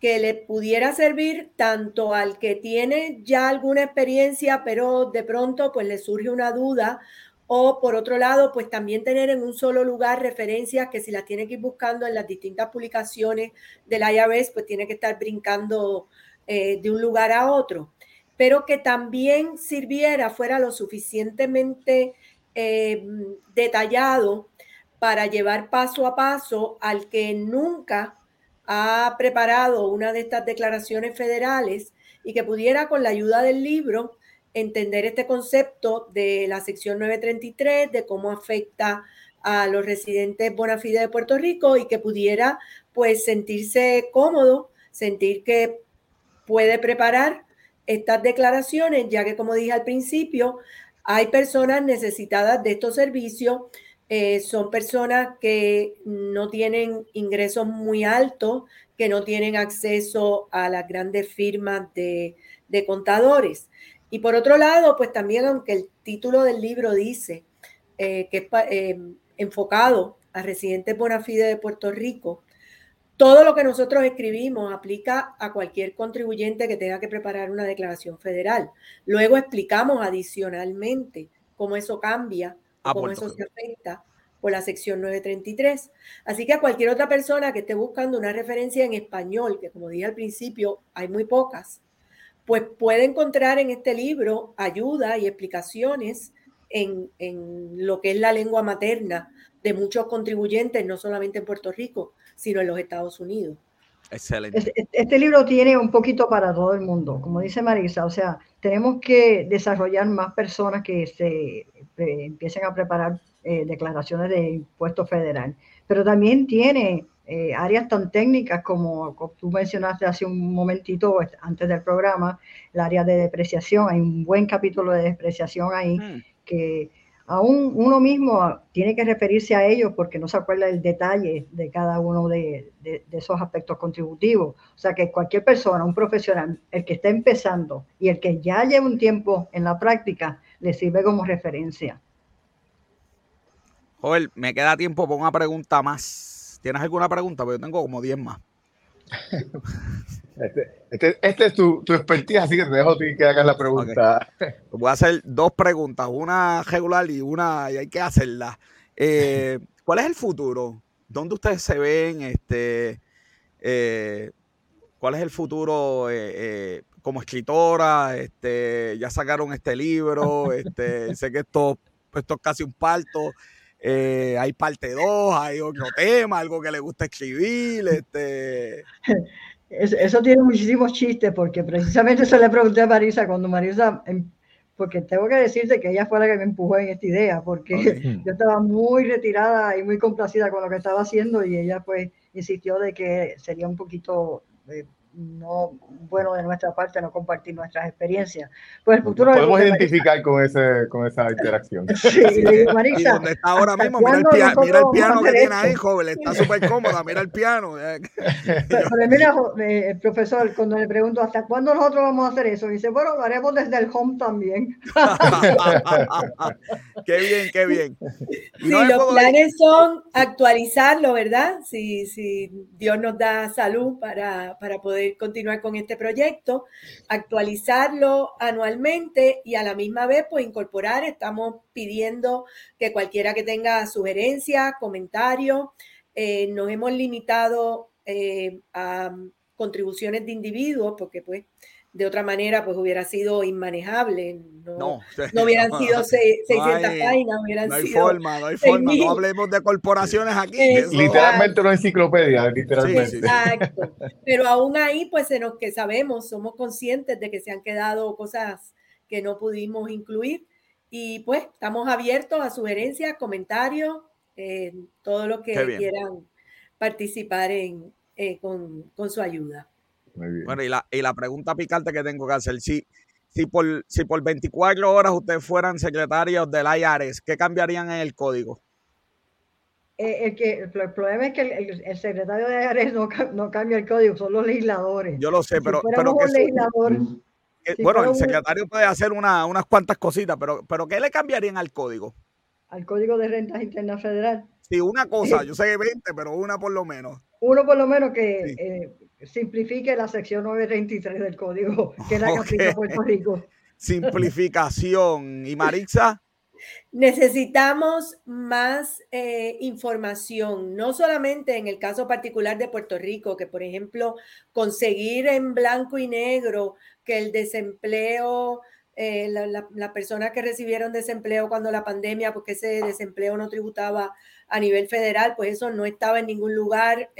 que le pudiera servir tanto al que tiene ya alguna experiencia, pero de pronto pues le surge una duda, o por otro lado, pues también tener en un solo lugar referencias que si las tiene que ir buscando en las distintas publicaciones del IRS, pues tiene que estar brincando eh, de un lugar a otro, pero que también sirviera, fuera lo suficientemente eh, detallado para llevar paso a paso al que nunca ha preparado una de estas declaraciones federales y que pudiera con la ayuda del libro entender este concepto de la sección 933, de cómo afecta a los residentes bona fide de Puerto Rico y que pudiera pues sentirse cómodo, sentir que puede preparar estas declaraciones, ya que como dije al principio, hay personas necesitadas de estos servicios eh, son personas que no tienen ingresos muy altos, que no tienen acceso a las grandes firmas de, contadores. Y por otro lado, pues también, aunque el título del libro dice eh, que es eh, enfocado a residentes bona fide de Puerto Rico, todo lo que nosotros escribimos aplica a cualquier contribuyente que tenga que preparar una declaración federal. Luego explicamos adicionalmente cómo eso cambia, cómo eso se afecta por la sección 933. Así que a cualquier otra persona que esté buscando una referencia en español, que como dije al principio, hay muy pocas, pues puede encontrar en este libro ayuda y explicaciones en, en lo que es la lengua materna de muchos contribuyentes, no solamente en Puerto Rico, sino en los Estados Unidos. Excelente. Este, este, libro tiene un poquito para todo el mundo, como dice Marisa, o sea, tenemos que desarrollar más personas que se eh, empiecen a preparar eh, declaraciones de impuesto federal, pero también tiene eh, áreas tan técnicas como, como, tú mencionaste hace un momentito antes del programa, el área de depreciación, hay un buen capítulo de depreciación ahí mm. que aún uno mismo tiene que referirse a ellos porque no se acuerda el detalle de cada uno de, esos aspectos contributivos. O sea que cualquier persona, un profesional, el que está empezando y el que ya lleva un tiempo en la práctica, le sirve como referencia. Joel, me queda tiempo para una pregunta más. ¿Tienes alguna pregunta? Porque yo tengo como 10 más. Este, este, este, es tu, tu, expertise, así que te dejo a ti que hagas la pregunta. Voy a hacer dos preguntas, una regular y una y hay que hacerla. Eh, ¿Cuál es el futuro? ¿Dónde ustedes se ven? Este, eh, ¿Cuál es el futuro eh, como escritora? Este, ya sacaron este libro. Este, sé que esto, esto es casi un parto. hay parte 2, hay otro tema, algo que le gusta escribir. Este. Eso, tiene muchísimos chistes porque precisamente eso le pregunté a Marisa cuando Marisa, em, porque tengo que decirte que ella fue la que me empujó en esta idea, porque yo estaba muy retirada y muy complacida con lo que estaba haciendo y ella pues insistió de que sería un poquito eh, no bueno de nuestra parte no compartir nuestras experiencias. Pues el futuro podemos identificar con ese con esa interacción. Sí, Marisa, donde está ahora mismo, mira el, mira el piano que tiene ahí, joven, está súper cómoda, mira el piano. Pero, mira, eh, el profesor, cuando le pregunto hasta cuándo nosotros vamos a hacer eso, dice, bueno, lo haremos desde el home también. qué bien, qué bien. sí, los planes son actualizarlo, ¿verdad? Si, si Dios nos da salud para, para poder continuar con este proyecto, actualizarlo anualmente y a la misma vez pues incorporar, estamos pidiendo que cualquiera que tenga sugerencias, comentarios, eh, nos hemos limitado eh, a contribuciones de individuos porque pues de otra manera pues hubiera sido inmanejable. No, no, hubieran sido 600 páginas. no hay forma, no hay forma. No hablemos de corporaciones aquí. Literalmente una enciclopedia, literalmente. exacto. Pero aún ahí pues en los que sabemos, somos conscientes de que se han quedado cosas que no pudimos incluir. Y pues estamos abiertos a sugerencias, comentarios, eh, todo lo que quieran participar en, eh, con, con su ayuda. Bueno, y la, y la pregunta picante que tengo que hacer, si, si, por, si por 24 horas ustedes fueran secretarios del IARES, ¿qué cambiarían en el código? Eh, el, que, el problema es que el, secretario de IARES no, no, cambia el código, son los legisladores. Yo lo sé, pero... pero bueno, el secretario puede hacer una, unas cuantas cositas, pero, pero ¿qué le cambiarían al código? Al código de rentas internas federal. Sí, una cosa, yo sé que 20, pero una por lo menos. Uno por lo menos que eh, simplifique la sección 923 del código, que es la que Puerto Rico. Simplificación. ¿Y Maritza? Necesitamos más eh, información, no solamente en el caso particular de Puerto Rico, que por ejemplo conseguir en blanco y negro que el desempleo, eh, las personas que recibieron desempleo cuando la pandemia, porque ese desempleo no tributaba a nivel federal, pues eso no estaba en ningún lugar,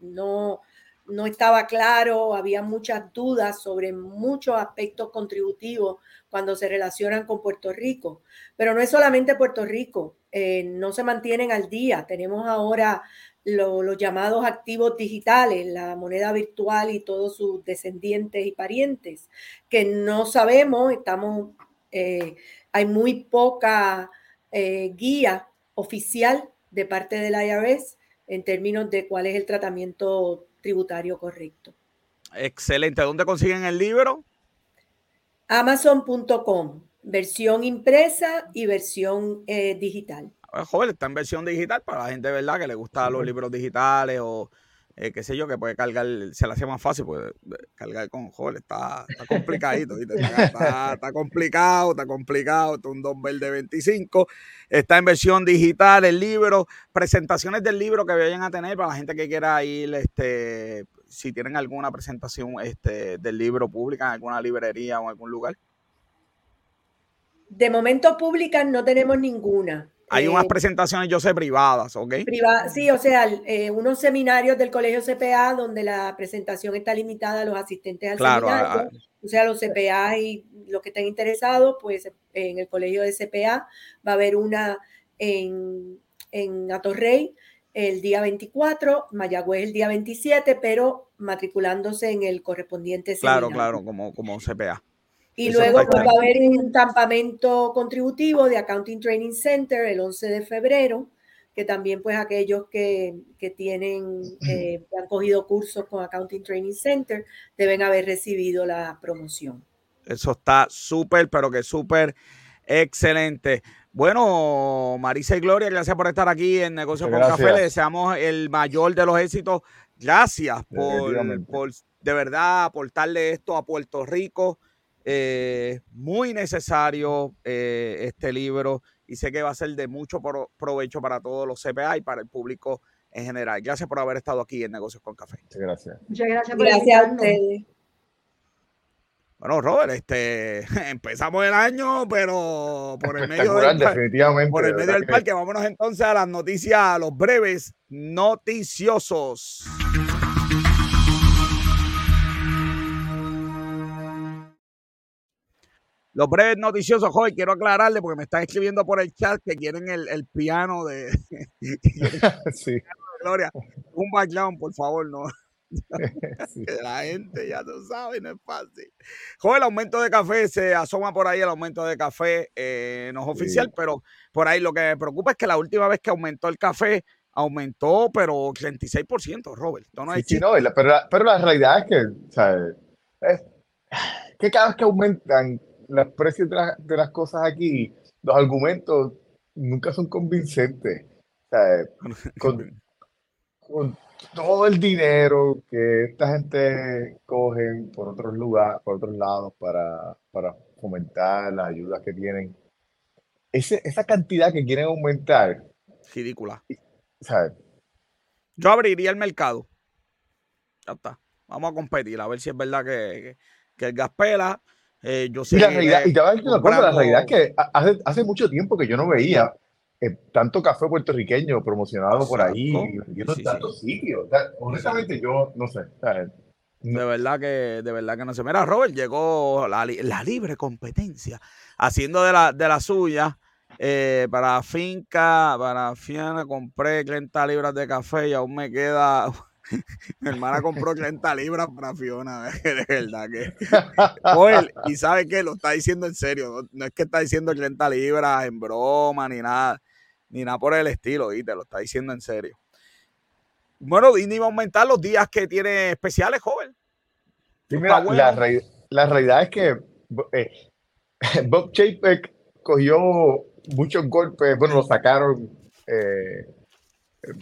no, no estaba claro, había muchas dudas sobre muchos aspectos contributivos cuando se relacionan con Puerto Rico. Pero no es solamente Puerto Rico, eh, no se mantienen al día. Tenemos ahora los llamados activos digitales, la moneda virtual y todos sus descendientes y parientes, que no sabemos, estamos, eh, hay muy poca eh, guía oficial de parte del IRS en términos de cuál es el tratamiento tributario correcto. Excelente. ¿Dónde consiguen el libro? Amazon.com, versión impresa y versión eh, digital. Joven, está en versión digital para la gente, ¿verdad? Que le gustan los libros digitales o eh, qué sé yo, que puede cargar, se le hace más fácil, pues cargar con joder, está, está complicadito, Está, complicado, está complicado, está un dumbbell de 25, está en versión digital el libro, presentaciones del libro que vayan a tener para la gente que quiera ir, este, si tienen alguna presentación este, del libro pública en alguna librería o en algún lugar. De momento públicas no tenemos ninguna. Hay unas eh, presentaciones, yo sé, privadas, ¿ok? sí, o sea, eh, unos seminarios del Colegio CPA donde la presentación está limitada a los asistentes al seminario. o sea, los CPA y los que estén interesados, pues en el Colegio de CPA va a haber una en, en Atorrey el día 24, Mayagüez el día 27, pero matriculándose en el correspondiente seminario. Claro, claro, como, como CPA. Y luego va a haber un campamento contributivo de Accounting Training Center el 11 de febrero, que también pues aquellos que, tienen, eh, han cogido cursos con Accounting Training Center deben haber recibido la promoción. Eso está súper, pero que súper excelente. Bueno, Marisa y Gloria, gracias por estar aquí en Negocio con Café. Le deseamos el mayor de los éxitos. Gracias por, por de verdad aportarle esto a Puerto Rico. Eh, muy necesario eh, este libro y sé que va a ser de mucho provecho para todos los CPA y para el público en general. Gracias por haber estado aquí en Negocios con Café. Muchas gracias. Muchas gracias por gracias a ustedes. Bueno, Robert, este, empezamos el año, pero por el medio del, definitivamente, por el medio del parque. Vámonos entonces a las noticias, a los breves noticiosos. Los breves noticiosos, joven, quiero aclararle porque me están escribiendo por el chat que quieren el, piano de, sí. Gloria. Un background, por favor, no. La gente, ya tú sabes, no es fácil. Joven, el aumento de café se asoma por ahí, el aumento de café eh, no es oficial, pero por ahí lo que me preocupa es que la última vez que aumentó el café, aumentó, pero 36%, Robert. No sí, no, pero, la, pero, la, realidad es que, o es, que cada vez que aumentan los precios de, las cosas aquí, los argumentos nunca son convincentes. con, todo el dinero que esta gente coge por otros lugares, por otros lados para, para fomentar las ayudas que tienen, esa cantidad que quieren aumentar. Ridícula. Yo abriría el mercado. Ya está. Vamos a competir, a ver si es verdad que, que el gas pela eh, yo sé y la realidad, y te voy a decir una cosa, la realidad es que hace, hace mucho tiempo que yo no veía eh, tanto café puertorriqueño promocionado por ahí, en tantos sitios. honestamente, yo no sé. De verdad que, de verdad que no sé. Mira, Robert, llegó la, libre competencia, haciendo de la, de la suya. Eh, para finca, para Fiana, compré 30 libras de café y aún me queda Mi hermana compró 30 libras para Fiona, de verdad que. y sabe que lo está diciendo en serio, no, es que está diciendo 30 libras en broma ni nada, ni nada por el estilo, y te lo está diciendo en serio. Bueno, Disney va a aumentar los días que tiene especiales, joven. la, realidad es que eh, Bob Chapek cogió muchos golpes, bueno, lo sacaron. Eh,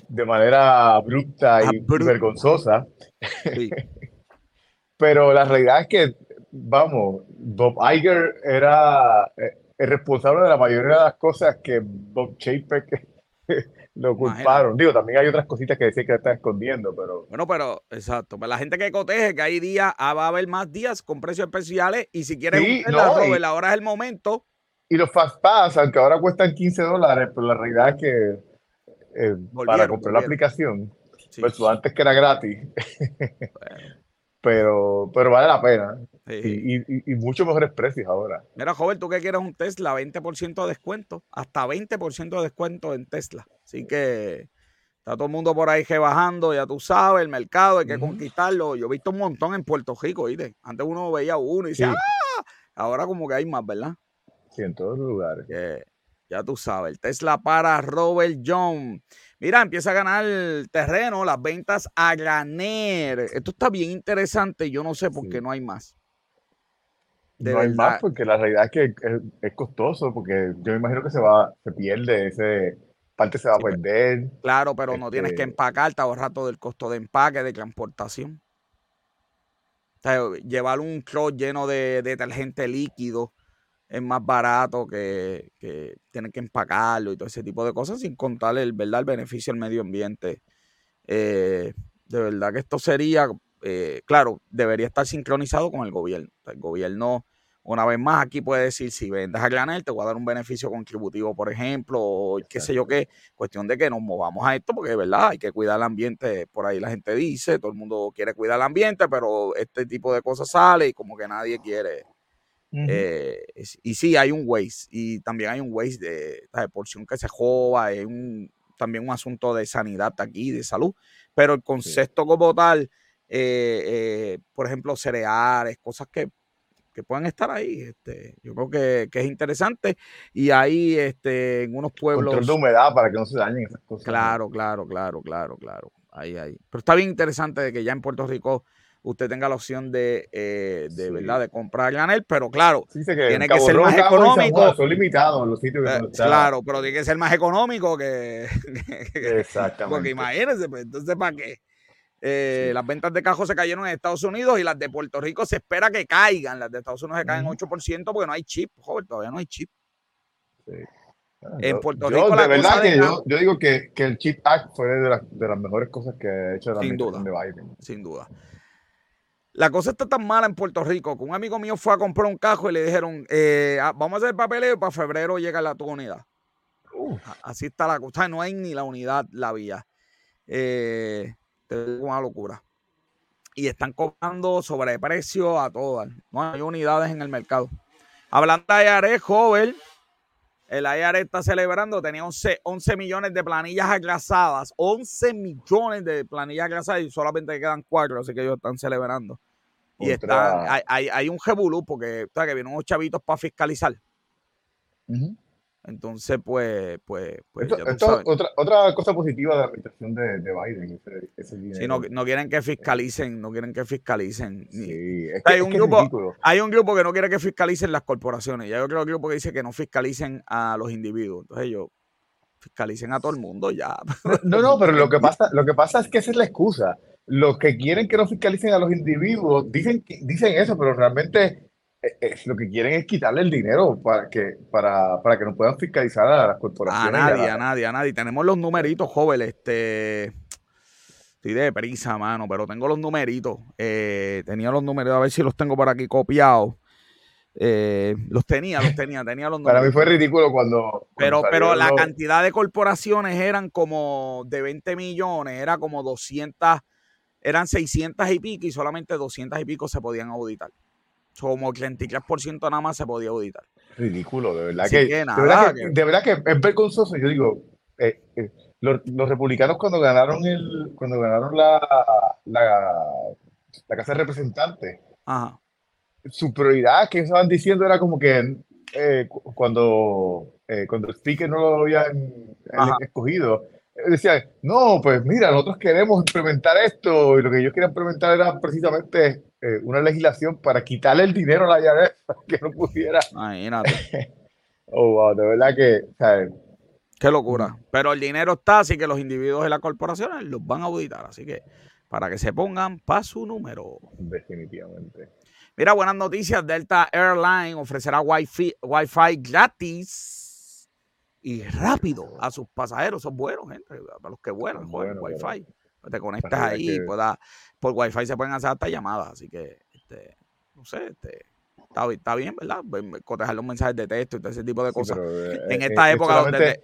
de manera abrupta y vergonzosa. Pero la realidad es que, vamos, Bob Iger era eh, el responsable de la mayoría de las cosas que Bob Chapek lo culparon. Digo, también hay otras cositas que decía que está escondiendo, pero. Bueno, pero exacto. Para la gente que coteje que hay días, ah, va a haber más días con precios especiales y si quieres sí, ahora es el momento. Y los Fast Pass, aunque ahora cuestan 15 dólares, pero la realidad es que eh, para comprar la aplicación. Pues antes que era gratis. pero, pero vale la pena. Y, y, mucho mejores precios ahora. Mira, joven, tú que quieres un Tesla, 20% de descuento, hasta 20% de descuento en Tesla. Así que está todo el mundo por ahí que bajando, ya tú sabes, el mercado hay que conquistarlo. Yo he visto un montón en Puerto Rico, ¿viste? Antes uno veía uno y decía, ¡ah! Ahora como que hay más, ¿verdad? Sí, en todos los lugares. Que, Ya tú sabes, el Tesla para Robert John. Mira, empieza a ganar terreno, las ventas a granel. Esto está bien interesante. Yo no sé por qué no hay más. no hay más porque la realidad es que es, costoso, porque yo me imagino que se va, se pierde ese parte se va a pues, perder. Claro, pero no tienes que este empacar, te ahorra todo el costo de empaque, de transportación. llevar un closet lleno de detergente líquido es más barato que, que tener que empacarlo y todo ese tipo de cosas, sin contar el, ¿verdad? el beneficio al medio ambiente. Eh, de verdad que esto sería, eh, claro, debería estar sincronizado con el gobierno. El gobierno, una vez más, aquí puede decir, si vendes a granel, te voy a dar un beneficio contributivo, por ejemplo, o qué sé yo qué, cuestión de que nos movamos a esto, porque de verdad hay que cuidar el ambiente, por ahí la gente dice, todo el mundo quiere cuidar el ambiente, pero este tipo de cosas sale y como que nadie quiere eh, y sí, hay un waste. Y también hay un waste de, porción que se joba. Es un, también un asunto de sanidad aquí, de salud. Pero el concepto como tal, eh, eh, por ejemplo, cereales, cosas que, que puedan estar ahí. Este, yo creo que, que, es interesante. Y ahí este, en unos pueblos. Control de humedad para que no se dañen esas cosas. Claro, claro, claro, claro, claro. Ahí, ahí. Pero está bien interesante de que ya en Puerto Rico usted tenga la opción de, eh, de verdad, de comprar granel, pero claro, tiene que ser más económico. son limitados los sitios que eh, Claro, pero tiene que ser más económico que. Exactamente. Porque imagínense, pues, entonces, ¿para qué? Eh, las ventas de cajos se cayeron en Estados Unidos y las de Puerto Rico se espera que caigan. Las de Estados Unidos se caen 8% porque no hay chip, joder, todavía no hay chip. Sí. En Puerto Rico. Yo, de verdad que yo, yo, digo que, que, el Chip Act fue de, de, las mejores cosas que ha hecho la sin duda, de Biden. Sin duda. La cosa está tan mala en Puerto Rico que un amigo mío fue a comprar un cajo y le dijeron, eh, ah, vamos a hacer papeleo y para febrero llega la tu unidad. Así está la cosa. No hay ni la unidad, la vía. Eh, una locura. Y están cobrando sobreprecio a todas. No hay unidades en el mercado. Hablando de IARE, joven, el IARE está celebrando, tenía 11, 11 millones de planillas atrasadas, 11 millones de planillas atrasadas y solamente quedan cuatro, así que ellos están celebrando. Y están, hay, hay, un jebulú porque está que vienen unos chavitos para fiscalizar. Entonces, pues, pues, pues otra, otra cosa positiva de la administración de, Biden, ese, no, no, quieren que fiscalicen, no quieren que fiscalicen. hay, un grupo, hay un grupo que no quiere que fiscalicen las corporaciones y hay otro grupo que dice que no fiscalicen a los individuos. Entonces ellos fiscalicen a todo el mundo ya. No, no, pero lo que pasa, lo que pasa es que esa es la excusa. Los que quieren que no fiscalicen a los individuos dicen, dicen eso, pero realmente eh, eh, lo que quieren es quitarle el dinero para que, para, para que no puedan fiscalizar a las corporaciones. A nadie, a, nadie, a nadie. Tenemos los numeritos, jóvenes. Este, estoy de prisa, mano, pero tengo los numeritos. Eh, tenía los números, a ver si los tengo por aquí copiados. los tenía, los tenía, tenía los números. Para mí fue ridículo cuando. pero, pero la cantidad de corporaciones eran como de 20 millones, era como 200, eran 600 y pico y solamente 200 y pico se podían auditar como el 33% nada más se podía auditar. Ridículo, de verdad, que, de, verdad que, es vergonzoso. Yo digo, eh, eh, los, republicanos cuando ganaron el cuando ganaron la, la, Casa de Representantes, su prioridad que estaban diciendo era como que eh, cuando, cuando el speaker no lo habían escogido, decían, no, pues mira, nosotros queremos implementar esto y lo que ellos querían implementar era precisamente eh, una legislación para quitarle el dinero a la llave que no pudiera. Imagínate. oh, wow, de verdad que, Qué locura. Pero el dinero está, así que los individuos de las corporaciones los van a auditar. Así que para que se pongan para su número. Definitivamente. Mira, buenas noticias. Delta Airline ofrecerá Wi-Fi, Wi-Fi gratis y rápido a sus pasajeros. Son buenos, gente. Para los que vuelan, Wi-Fi. Te conectas ahí, pueda, por Wi-Fi se pueden hacer hasta llamadas, así que, este, no sé, este, está, bien, ¿verdad? Pues, cotejar los mensajes de texto y todo ese tipo de cosas. Eh, en esta época donde,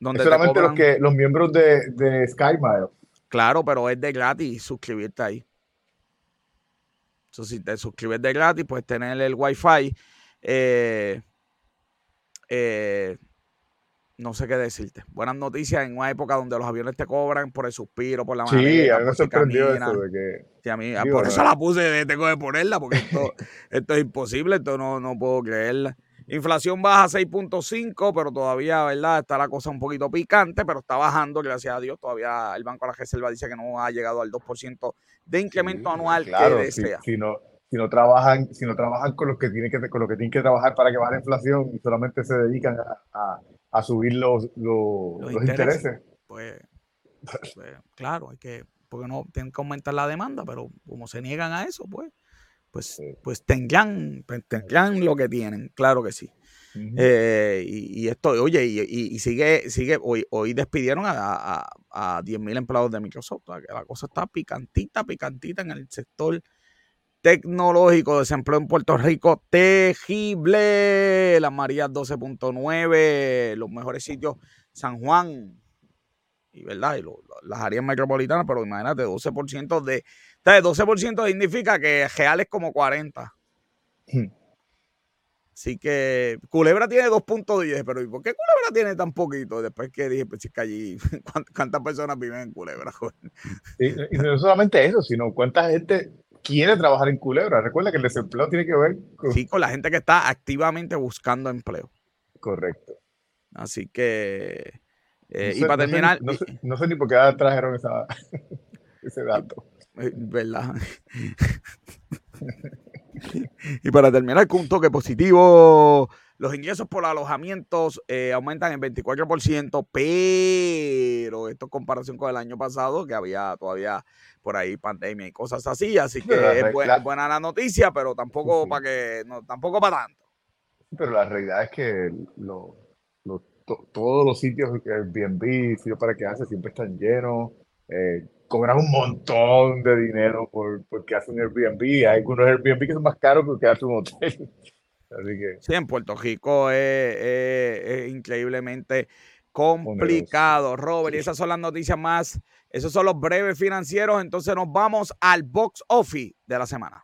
donde solamente los, que, los miembros de, de SkyMile. Claro, pero es de gratis suscribirte ahí. Entonces, si te suscribes de gratis, puedes tener el Wi-Fi. Eh, eh, no sé qué decirte. Buenas noticias en una época donde los aviones te cobran por el suspiro, por la Sí, a mí me sorprendió eso de que... Sí, a mí, por eso la puse, tengo que ponerla, porque esto, esto es imposible, esto no, no puedo creerla. Inflación baja 6.5, pero todavía, ¿verdad? Está la cosa un poquito picante, pero está bajando, gracias a Dios. Todavía el Banco de la Reserva dice que no ha llegado al 2% de incremento anual claro, que desea. Si, no, si, no, trabajan, si no trabajan con los que tienen que con lo que tienen que trabajar para que baje la inflación y solamente se dedican a, a, subir los, los, intereses. Pues, pues, claro, hay que, porque no tienen que aumentar la demanda, pero como se niegan a eso, pues pues, pues tendrán, pues tendrán lo que tienen, claro que sí. Eh, y, esto, oye, y, sigue, sigue, hoy, hoy despidieron a, a, 10.000 empleados de Microsoft. La cosa está picantita, picantita en el sector tecnológico, desempleo en Puerto Rico, tejible. Las Marías 12.9, los mejores sitios, San Juan, y verdad, y las áreas metropolitanas, pero imagínate, 12% de entonces, 12% significa que Real es como 40. Hmm. Así que Culebra tiene 2.10, pero ¿y por qué Culebra tiene tan poquito? Después que dije, pues que allí, ¿cuántas personas viven en Culebra? Y, y, no solamente eso, sino cuánta gente quiere trabajar en Culebra. Recuerda que el desempleo tiene que ver con... Sí, con la gente que está activamente buscando empleo. Correcto. Así que... Eh, y para terminar... No sé, ni por qué trajeron esa, ese dato. Eh, ¿Verdad? y para terminar con un toque positivo, los ingresos por alojamientos eh, aumentan en 24%, pero esto en comparación con el año pasado, que había todavía por ahí pandemia y cosas así, así que es buena, la noticia, pero tampoco para que no, tampoco para tanto. Pero la realidad es que todos los sitios Airbnb, sitios para que hace siempre están llenos. Eh, cobran un montón de dinero por, porque hacen Airbnb. Hay algunos Airbnb que son más caros que quedarse un hotel. Así que... Sí, en Puerto Rico es, increíblemente complicado, Robert. Y esas son las noticias más, esos son los breves financieros. Entonces nos vamos al box office de la semana.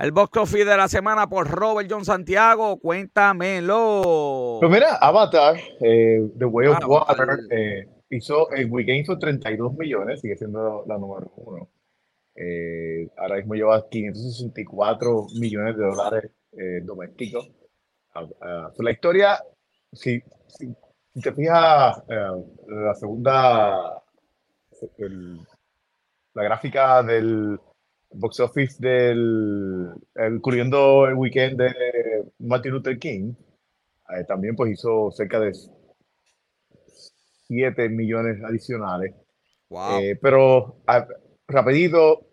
El box office de la semana por Robert John Santiago. Cuéntamelo. Pues mira, Avatar, eh, The Way of Water, eh, hizo, el weekend hizo 32 millones, sigue siendo la número uno. Eh, ahora mismo lleva 564 millones de dólares domésticos. la historia, si, si, te fijas, la segunda, la gráfica del box office del, incluyendo el weekend de Martin Luther King, eh, también pues hizo cerca de 7 millones adicionales. Eh, pero rapidito,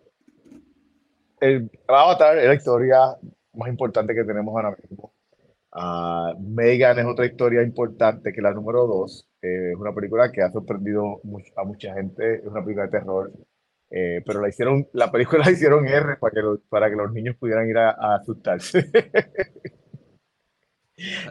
el Avatar es la historia más importante que tenemos ahora mismo. Uh, Megan es otra historia importante que la número 2. Eh, es una película que ha sorprendido a mucha gente. Es una película de terror eh, pero la hicieron, la película la hicieron R para que, para que los niños pudieran ir a, a asustarse.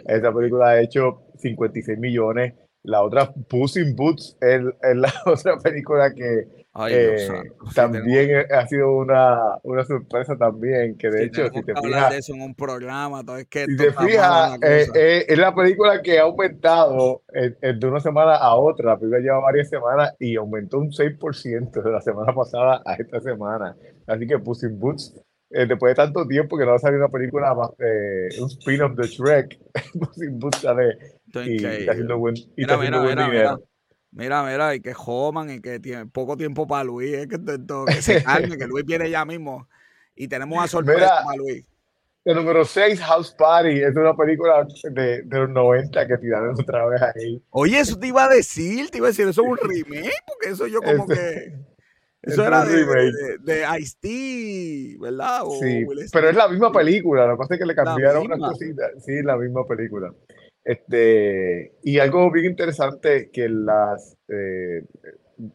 Esa película ha hecho 56 millones la otra, Puss in Boots, es, la otra película que eh, también ha sido una, una, sorpresa también, que de hecho, si te fijas... de eso en un programa, todo es que... Si te fijas, eh, eh, es la película que ha aumentado de una semana a otra, la película lleva varias semanas y aumentó un 6% de la semana pasada a esta semana. Así que Puss in Boots después de tanto tiempo que no va a salir una película más, un spin-off de Shrek, Puss in Boots sale y haciendo buen, y mira, mira, mira, mira, mira, mira, y que joman y que tiene poco tiempo para Luis, es que, que se calme, que Luis viene ya mismo y tenemos a sorpresa para Luis. El número 6, House Party, es una película de, de, los 90 que tiraron otra vez ahí. Oye, eso te iba a decir, te iba a decir, eso es un remake, porque eso yo como que... Eso era de, de, de Ice-T, ¿verdad? sí, pero es la misma película, lo que pasa es que le cambiaron unas cositas. Sí, la misma película. Este, y algo bien interesante que las eh,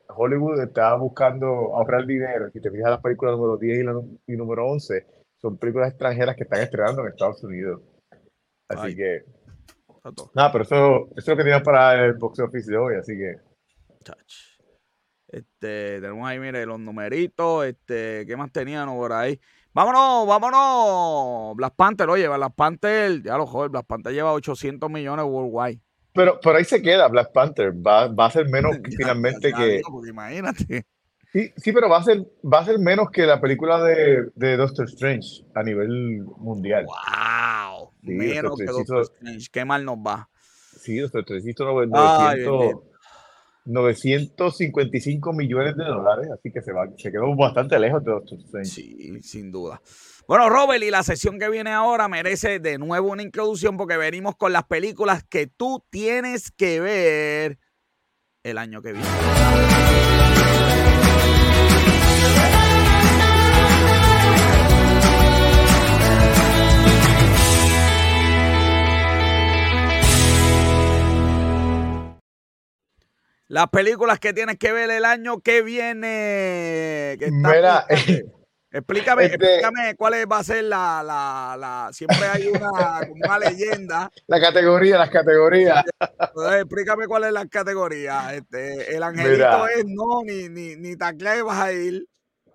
Hollywood está buscando ahorrar dinero. Si te fijas las películas número 10 y, número 11, son películas extranjeras que están estrenando en Estados Unidos. Así que. Nada, pero eso, eso es lo que tenía para el box office de hoy, así que. Este, tenemos ahí, mire, los numeritos, este, ¿qué más tenían por ahí? Vámonos, vámonos. Black Panther, oye, Black Panther, ya lo joder, Black Panther lleva 800 millones worldwide. Pero por ahí se queda Black Panther. Va, va a ser menos finalmente que. imagínate. Sí, sí, pero va a ser, va a ser menos que la película de, de Doctor Strange a nivel mundial. ¡Wow! menos que Doctor Strange. Qué mal nos va. Sí, Doctor Strange hizo 900, 955 millones de dólares, así que se, va, se quedó bastante lejos de Strange. Sí, sin duda. Bueno, Robert, y la sesión que viene ahora merece de nuevo una introducción porque venimos con las películas que tú tienes que ver el año que viene. Las películas que tienes que ver el año que viene. Mira, explícame, este explícame cuál va a ser la, la, la siempre hay una, una leyenda. La categoría, las categorías. explícame cuál es la categoría. Este, el angelito es no, ni, ni, ni taclea vas a ir.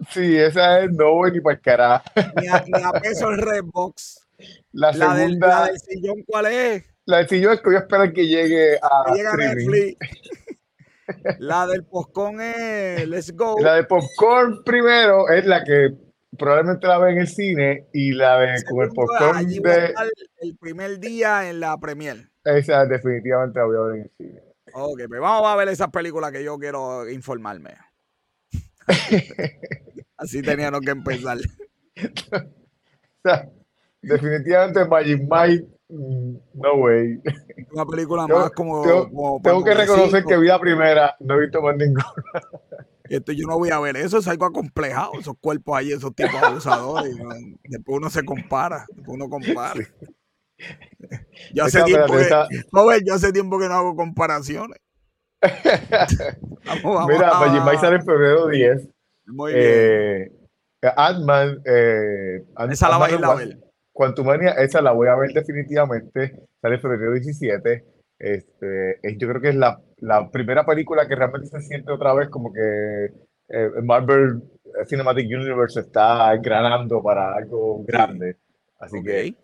Sí, esa es no, ni para carajo. Ni a, ni a peso el Redbox. La, segunda. Del, la del sillón, ¿cuál es? La del sillón es que voy a esperar que llegue a. Que llegue a Netflix. La del popcorn es Let's Go. La de popcorn primero es la que probablemente la ve en el cine y la de con el popcorn de... El primer día en la premier. Esa definitivamente la voy a ver en el cine. Ok, pues vamos a ver esas películas que yo quiero informarme. Así teníamos que empezar. definitivamente Magic Mike no way. Una película más como. Tengo, que reconocer que vi la primera, no he visto más ninguna. Esto yo no voy a ver eso, es algo acomplejado, esos cuerpos ahí, esos tipos abusadores. Después uno se compara, después uno compara. Yo, hace tiempo que, yo hace tiempo que no hago comparaciones. Mira, Magimai sale en febrero 10. Muy bien. Eh, Ant-Man. Eh, Esa la va a ir a ver. Quantumania, esa la voy a ver definitivamente. Sale en febrero 17. Este, yo creo que es la, la, primera película que realmente se siente otra vez como que eh, Marvel Cinematic Universe está granando para algo grande. Así que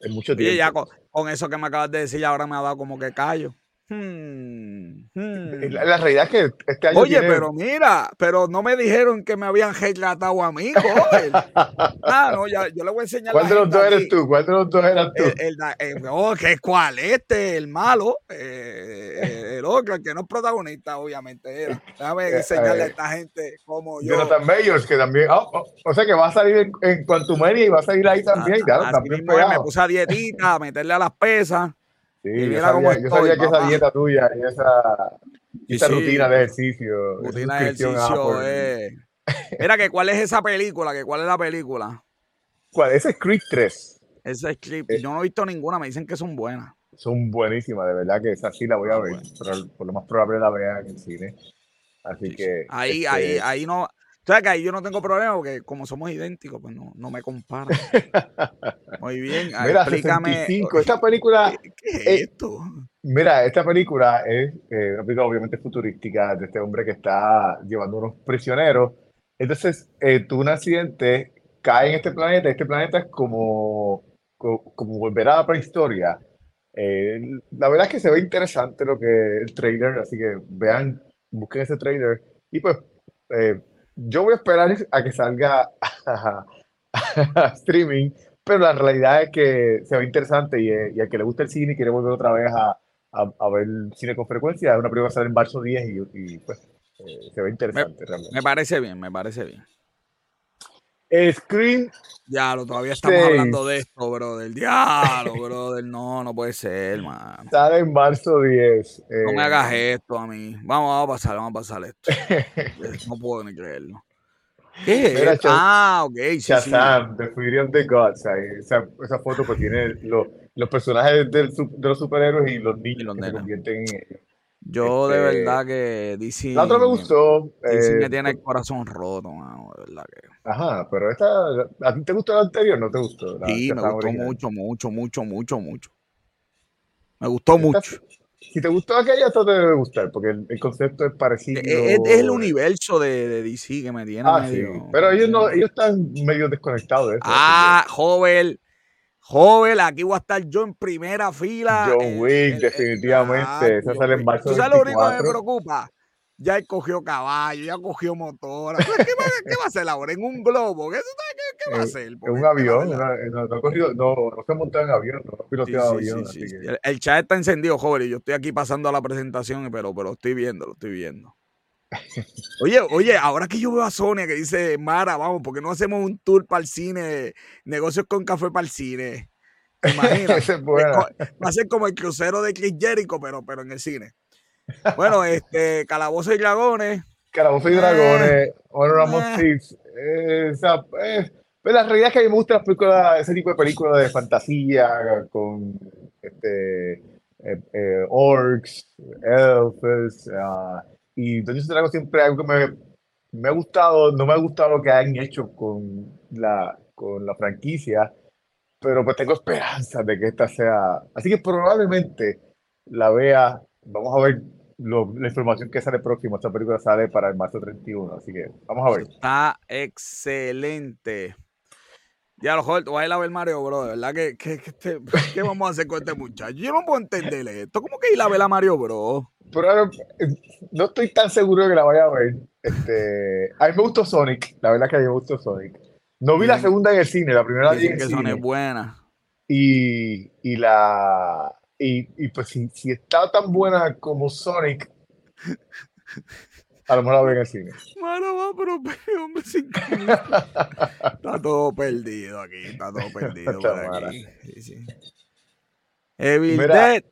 es mucho tiempo. Ya con, eso que me acabas de decir, ahora me ha dado como que callo. Hmm, hmm. La, realidad es que este año. Oye, pero mira, pero no me dijeron que me habían retratado a mí, joder. ah, no, ya, yo le voy a enseñar. ¿Cuál de los dos eres tú? ¿Cuál de los dos eras tú? El, el, oh, ¿qué, ¿Cuál? Este, el malo. Eh, el otro, el que no es protagonista, obviamente. Era. Déjame eh, enseñarle a esta gente como yo. Jonathan Mayors, que también. Oh, oh, o sea, que va a salir en, en Quantumania y va a salir ahí también. claro, también me puse a dietita, a meterle a las pesas. Sí, yo sabía, yo sabía que esa dieta tuya y esa, esa rutina de ejercicio. Rutina de ejercicio es. Mira, que cuál es esa película, que cuál es la película. ¿Cuál? Ese es Creed 3. Ese es Creed. Eh, yo no he visto ninguna, me dicen que son buenas. Son buenísimas, de verdad que esa sí la voy a ah, ver. Pero por lo más probable la vea en el cine. Así que. Ahí, ahí, este ahí no. O sea que ahí yo no tengo problema porque como somos idénticos, pues no, no me comparo. Muy bien, mira, explícame. Esta película. ¿Qué, es esto? mira, esta película es eh, una película obviamente futurística de este hombre que está llevando unos prisioneros. Entonces, eh, tuvo un accidente, cae en este planeta. Este planeta es como, como, volver a la prehistoria. Eh, la verdad es que se ve interesante lo que el trailer, así que vean, busquen ese trailer. Y pues. Eh, yo voy a esperar a que salga a, streaming, pero la realidad es que se ve interesante y, y, al que le gusta el cine y quiere volver otra vez a, a, ver cine con frecuencia, es una película que sale en marzo 10 y, y pues eh, se ve interesante me, realmente. Me parece bien, me parece bien. Screen. Ya, todavía estamos hablando de esto, bro. Del diablo, bro. Del no, no puede ser, man. Sale en marzo 10. no me hagas eh, esto a mí. Vamos, vamos a pasar, vamos a pasar esto. no puedo ni creerlo. ¿Qué es? ah, ok. Sí, Shazam, The Fury of the Gods. esa, esa, foto pues tiene los, los personajes del, de los superhéroes y los niños los que se convierten en. Yo de este, verdad que DC. La otra me gustó. DC me eh, tiene el corazón roto, mano, de verdad que. Ajá, pero esta. ¿A ti te gustó la anterior no te gustó? sí, me gustó mucho, mucho, mucho, mucho, mucho. Me gustó mucho. si te gustó aquella, esto te debe gustar, porque el, concepto es parecido. Es, el universo de, DC que me tiene ah, medio... Sí. Pero ellos, no, ellos están medio desconectados de eso. Ah, joven. Joven, aquí voy a estar yo en primera fila. John Wick, definitivamente. Eso sale en marzo ¿Tú sabes lo único que me preocupa? Ya él cogió caballo, ya cogió motora. ¿Qué va, ¿Qué va, a hacer ahora? ¿En un globo? ¿Qué, qué, va a hacer? En un avión. no, no, corrido, no, no se en avión, no piloteado avión. Sí, el, chat está encendido, joven, y yo estoy aquí pasando a la presentación, pero, pero estoy viendo, lo estoy viendo. Oye, oye, ahora que yo veo a Sonia que dice, Mara, vamos, ¿por qué no hacemos un tour para el cine? Negocios con café para el cine. Imagínate. va a ser como el crucero de Chris Jericho, pero, pero en el cine. Bueno, este, Calabozo y Dragones. Calabozo y Dragones, Honor Among Thieves. Eh, o sea, eh, pues la realidad es que a mí me gusta las películas, ese tipo de películas de fantasía con este, eh, eh orcs, elfs, uh, y Dungeons Dragons siempre algo que me, me ha gustado, no me ha gustado lo que han hecho con la, con la franquicia, pero pues tengo esperanza de que esta sea, así que probablemente la vea, vamos a ver la información que sale próximo, esta película sale para el marzo 31, así que vamos a ver. Está excelente. Ya lo joder, voy a ir a ver Mario Bro, de verdad que, que, ¿qué vamos a hacer con este muchacho? Yo no puedo entenderle esto. ¿Cómo que ir a ver a Mario Bro? Pero eh, no estoy tan seguro de que la vaya a ver. Este, a mí me gustó Sonic, la verdad que a mí me gustó Sonic. No vi la segunda en el cine, la primera vi en que Sonic es buena. Y, y la y, pues si, si, está tan buena como Sonic, a lo mejor la ven en el cine. Mano, va, pero hombre, sin Está todo perdido aquí, está todo perdido por aquí. Sí, sí. Evil Dead.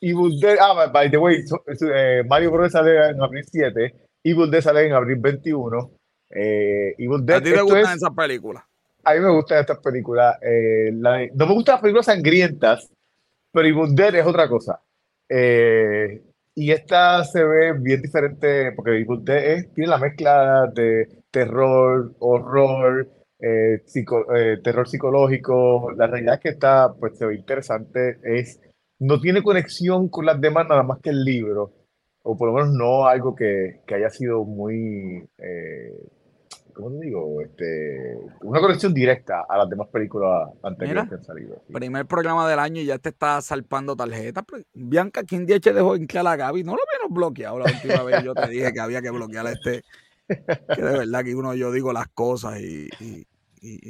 Evil Dead, ah, by the way, eh, Mario Bros. sale en abril 7, Evil Dead sale en abril 21. Eh, Evil Dead, ¿A ti te gustan esas películas? A mí me gustan estas películas. Eh, no me gustan las películas sangrientas, pero Evil Dead es otra cosa. Eh, y esta se ve bien diferente porque Evil Dead tiene la mezcla de terror, horror, eh, eh, terror psicológico. La realidad es que está, pues se ve interesante. Es, no tiene conexión con las demás nada más que el libro, o por lo menos no algo que, que haya sido muy ¿cómo te digo? Este, una conexión directa a las demás películas anteriores que han salido. Primer programa del año y ya te está salpando tarjeta. Bianca, ¿quién día te dejó en a la Gaby? No lo menos bloqueado la última vez. Yo te dije que había que bloquear a este. Que de verdad que uno, yo digo las cosas y,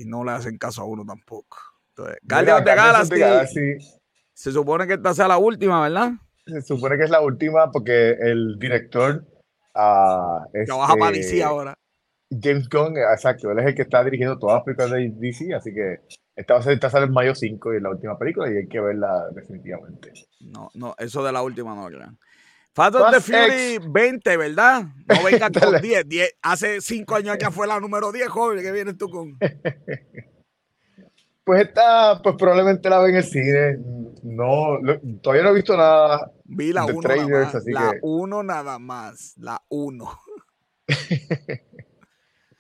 no le hacen caso a uno tampoco. Entonces, Guardians de Galaxy. Se supone que esta sea la última, ¿verdad? Se supone que es la última porque el director. Uh, Trabaja para DC ahora. James Gunn, exacto, él es el que está dirigiendo todas las películas de DC, así que esta va a ser, sale en mayo 5 y es la última película y hay que verla definitivamente. No, no, eso de la última no, crean. Fast of the Fury 20, ¿verdad? No venga con 10, 10. Hace 5 años que fue la número 10, joven, ¿qué vienes tú con? pues esta, pues probablemente la ven en el cine. No, todavía no he visto nada. Vi la 1 nada más. La 1 nada más. La 1.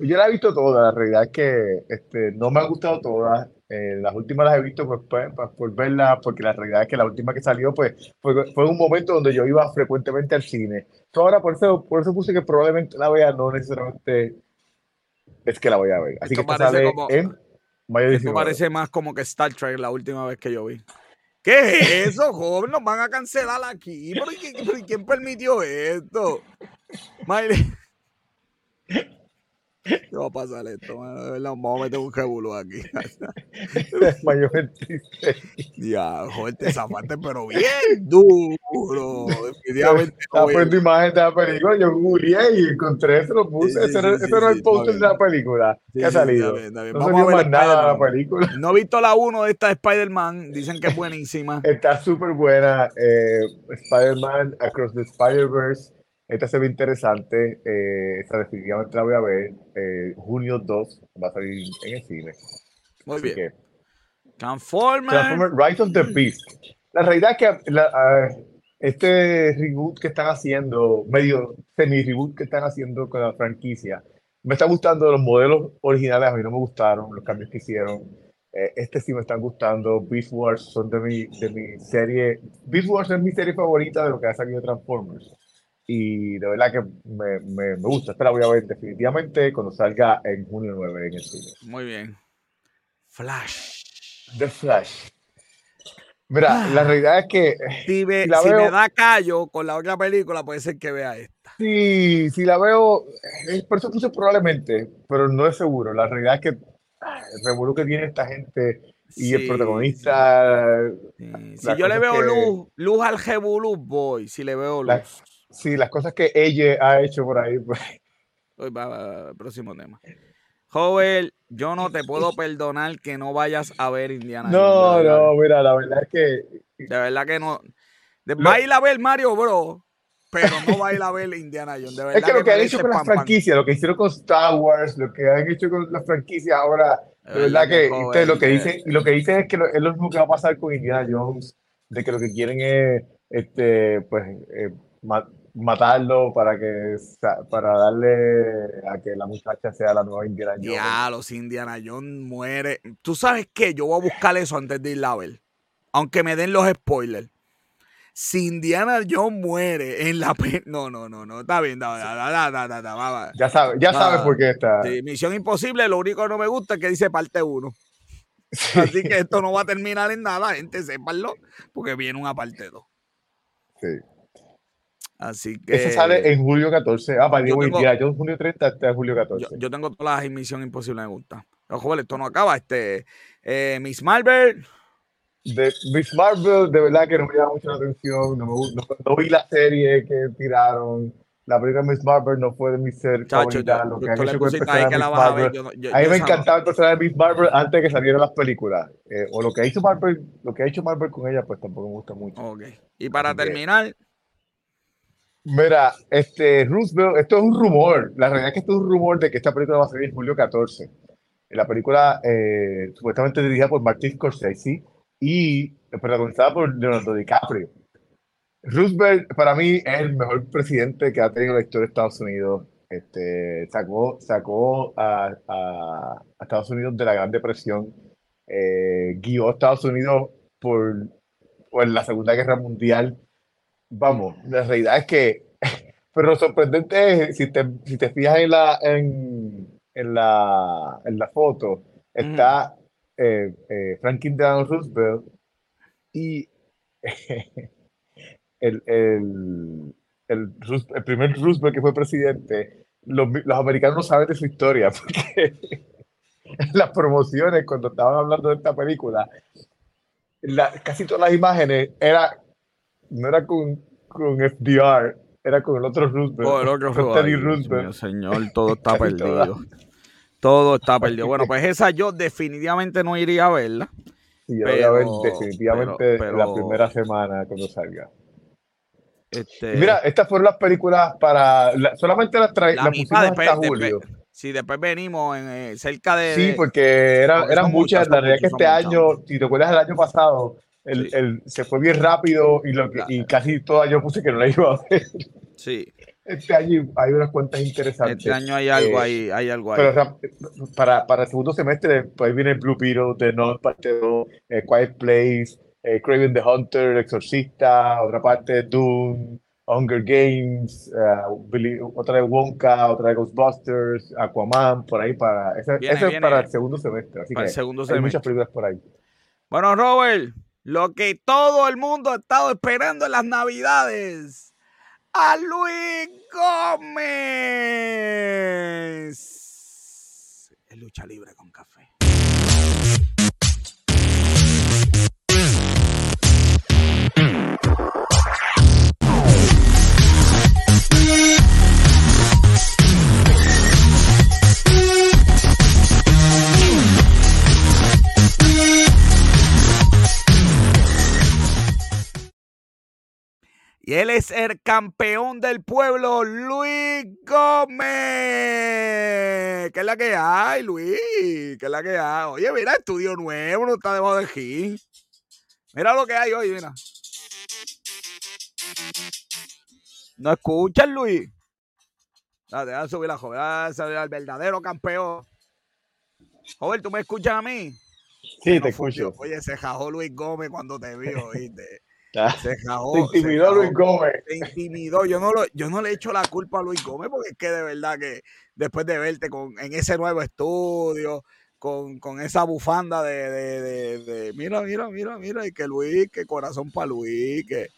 Yo la he visto todas, la realidad es que este, no me han gustado todas. Eh, las últimas las he visto pues, pues, pues, por verlas, porque la realidad es que la última que salió pues, fue, fue un momento donde yo iba frecuentemente al cine. ahora por eso, por eso puse que probablemente la vea, no necesariamente es que la voy a ver. Así que sale como, en mayo Esto parece más como que Star Trek la última vez que yo vi. ¿Qué es eso, joven? Nos van a cancelar aquí. ¿Pero quién, quién permitió esto? ¿Qué va a pasar esto? Vamos a meter un jebulo aquí. ya, joder, te zafaste, pero bien duro. Definitivamente. Estaba poniendo imagen de la película. Yo googleé y encontré eso, lo puse. ese, no, es el póster de la película que ha salido. No Vamos a ver nada de la película. No he visto la 1 de esta Spider-Man. Dicen que es buenísima. Está súper buena. Eh, Spider-Man Across the Spider-Verse esta se ve interesante. Eh, esta definitivamente la voy a ver. Eh, junio 2 va a salir en el cine. Muy bien. Transformers. Transformers Rise of the Beast. La realidad es que la, este reboot que están haciendo, medio semi-reboot que están haciendo con la franquicia, me está gustando los modelos originales. A mí no me gustaron los cambios que hicieron. Eh, este sí me están gustando. Beast Wars son de mi, de mi serie. Beast Wars es mi serie favorita de lo que ha salido Transformers. Y de verdad que me, me, me gusta. Esta la voy a ver definitivamente cuando salga en junio 9 en el cine. Muy bien. Flash. The Flash. Mira, la ah. realidad es que. Si, me, da callo con la otra película, puede ser que vea esta. Sí, si la veo. Por eso puse probablemente, pero no es seguro. La realidad es que el revuelo que tiene esta gente y el protagonista. Si yo le veo luz, luz al Jebulú, voy. Si le veo luz. Sí, las cosas que ella ha hecho por ahí. Pues. Hoy va, próximo tema. Joven, yo no te puedo perdonar que no vayas a ver Indiana No, no, mira, la verdad es que. De verdad que no. Va a ir a ver Mario Bro, pero no va a ir a ver Indiana Jones. De verdad es que, lo que han hecho con las franquicias, lo que hicieron con Star Wars, lo que han hecho con las franquicias ahora, de verdad, que, lo que dicen, lo que dicen es que es lo mismo que va a pasar con Indiana Jones, de que lo que quieren es este, pues, eh, matarlo para que para darle a que la muchacha sea la nueva Indiana Jones. Ya, los Indiana Jones muere. ¿Tú sabes qué? Yo voy a buscar eso antes de ir a ver. Aunque me den los spoilers. Si Indiana Jones muere en la no no no no está bien ya sabes ya sabes por qué está Misión Imposible lo único que no me gusta es que dice parte 1 así que esto no va a terminar en nada gente sépanlo porque viene una parte 2 sí Así que. Ese sale en julio 14. Ah, para Diego día. Yo julio 30 hasta julio 14. Yo, tengo todas las emisiones imposibles, me gusta. Joder, esto no acaba. Este, eh, Miss Marvel. De Miss Marvel, de verdad que no me llama mucho la atención. No, no, vi la serie que tiraron. La película Miss Marvel no fue de mi ser Chacho, Lo que han hecho con el personaje Miss Marvel. a, mí me encantaba el personaje de Miss Marvel antes de que salieran las películas. Eh, o lo que, ha hecho Marvel, lo que ha hecho Marvel con ella, pues tampoco me gusta mucho. Ok. Y para terminar. Mira, este Roosevelt, esto es un rumor. La realidad es que esto es un rumor de que esta película va a salir en julio 14. La película eh, supuestamente dirigida por Martin Scorsese y protagonizada por Leonardo DiCaprio. Roosevelt para mí es el mejor presidente que ha tenido la historia de Estados Unidos. Este, sacó sacó a, a, Estados Unidos de la Gran Depresión, eh, guió a Estados Unidos por, por la Segunda Guerra Mundial vamos, la realidad es que, pero lo sorprendente es, si te, si te fijas en la, en, en la, en la foto, está eh, eh, Franklin Delano Roosevelt y el, el, el, el, primer Roosevelt que fue presidente, los, los americanos no saben de su historia, porque en las promociones, cuando estaban hablando de esta película, la, casi todas las imágenes era no era con, con FDR, era con el otro Roosevelt. Oh, el otro Roosevelt. señor, todo está perdido. todo está perdido. Bueno, pues esa yo definitivamente no iría a verla. Sí, yo pero, voy a ver definitivamente la primera semana cuando salga. Este, mira, estas fueron las películas para. solamente las, trae, la pusimos hasta julio. sí, después venimos en, eh, cerca de. Sí, porque era, eran muchas. La realidad es que este año, si te acuerdas del año pasado, el, se fue bien rápido y, lo que, y casi toda yo puse que no la iba a ver. Sí. Este año hay unas cuentas interesantes. Este año hay algo eh, ahí, hay algo ahí. Pero para, para el segundo semestre, pues viene Blue Beetle, The Not, parte 2, eh, Quiet Place, eh, Craven the Hunter, El Exorcista, otra parte Doom, Hunger Games, otra de Wonka, otra de Ghostbusters, Aquaman, por ahí para. Ese, es para el segundo semestre. Así que el segundo hay muchas películas por ahí. Bueno, Robert, lo que todo el mundo ha estado esperando en las Navidades. A Luis Gómez. Es lucha libre Y él es el campeón del pueblo, Luis Gómez. ¿Qué es la que hay, Luis? ¿Qué es la que hay? Oye, mira, estudio nuevo, no está debajo de aquí. Mira lo que hay hoy, mira. ¿No escuchas, Luis? Dale, a subir la joven, a subir al verdadero campeón. Joven, ¿tú me escuchas a mí? Sí, te escucho. Oye, se jajó Luis Gómez cuando te vio, ¿viste? Se jajó. Te intimidó Luis Gómez. Te intimidó. Yo no, lo, yo no le echo la culpa a Luis Gómez porque es que de verdad que después de verte con, en ese nuevo estudio, con, con esa bufanda de, de, de, mira, mira, mira, mira, y que Luis, que corazón para Luis, que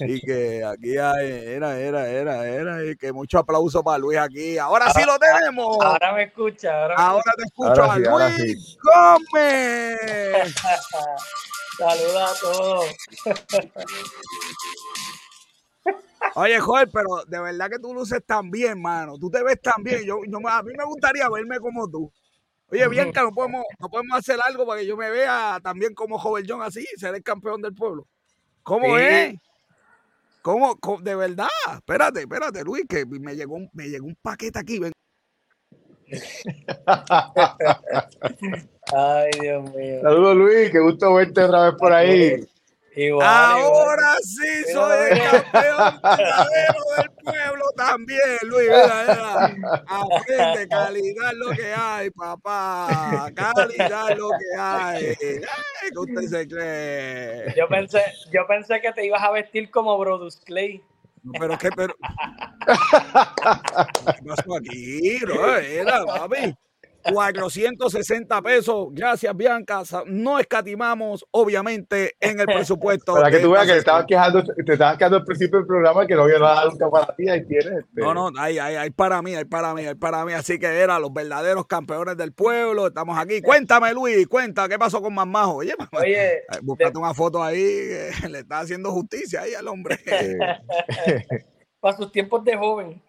y que aquí hay, era, era, era, era, y que mucho aplauso para Luis aquí. Ahora sí lo tenemos. Ahora me escucha. Ahora, ahora te escucho a Luis Gómez. Saluda a todos. Oye, Joel, pero de verdad que tú luces tan bien, mano. Tú te ves tan bien. Yo, yo, a mí me gustaría verme como tú. Oye, Bianca, ¿no podemos, no podemos hacer algo para que yo me vea también como Joel John así, ser el campeón del pueblo. ¿Cómo es? ¿Cómo, De verdad. Espérate, espérate, Luis, que me llegó, me llegó un paquete aquí. Ay, Dios mío. Saludos, Luis. Qué gusto verte otra vez por ahí. Ahora sí soy el campeón verdadero del pueblo también, Luis. Mira, mira. Aprende, calidad lo que hay, papá. Calidad lo que hay. ¿Qué usted se cree? Yo pensé, yo pensé que te ibas a vestir como Brodus Clay. pero que, pero. ¿Qué pasó aquí? No, era, papi. 460 pesos. Gracias, Bianca. No escatimamos, obviamente, en el presupuesto. Para que tú veas que te estabas quejando, te estabas quejando al principio del programa que no había nada nunca para ti. Ahí tienes. Este. No, no, hay, hay, hay para mí, hay para mí, hay para mí. Así que eran los verdaderos campeones del pueblo. Estamos aquí. Cuéntame, Luis, cuenta, ¿qué pasó con Mamajo? Oye, Oye búscate una foto ahí. le está haciendo justicia ahí al hombre. para sus tiempos de joven.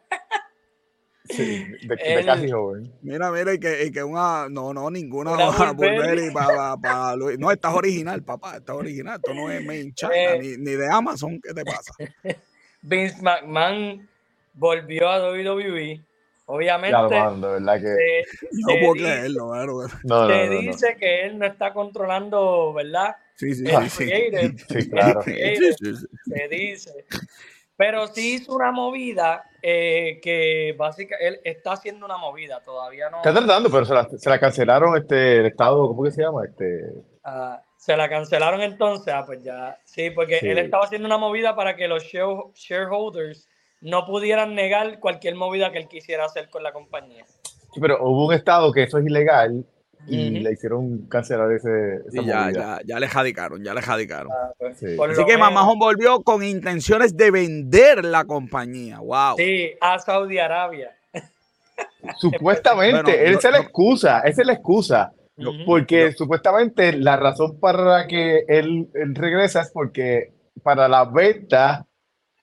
Sí, de, casi joven. Mira, mira, y que, y que una. No, no, ninguna una Burberry para pa, No, estás original, papá. Estás original. Esto no es main China, eh, ni, ni, de Amazon. ¿Qué te pasa? Vince McMahon volvió a WWE. Obviamente. Ya, de verdad que. no puedo creerlo, no, Te dice que él no está controlando, ¿verdad? Sí, sí, sí. Sí, claro. Se dice. Pero sí hizo una movida eh, que básicamente él está haciendo una movida, todavía no. Está tratando, pero se la, se la cancelaron este, el Estado, ¿cómo que se llama? Este... Ah, se la cancelaron entonces, ah, pues ya. Sí, porque él estaba haciendo una movida para que los shareholders no pudieran negar cualquier movida que él quisiera hacer con la compañía. Sí, pero hubo un Estado que eso es ilegal y le hicieron cancelar ese. ya, ya, ya, le jadicaron, ya le jadicaron. Ah, pues, Así que Mamajón volvió con intenciones de vender la compañía. Wow. Sí, a Saudi Arabia. Supuestamente, él se la excusa, esa es la excusa. Porque supuestamente la razón para que él, él regresa es porque para la venta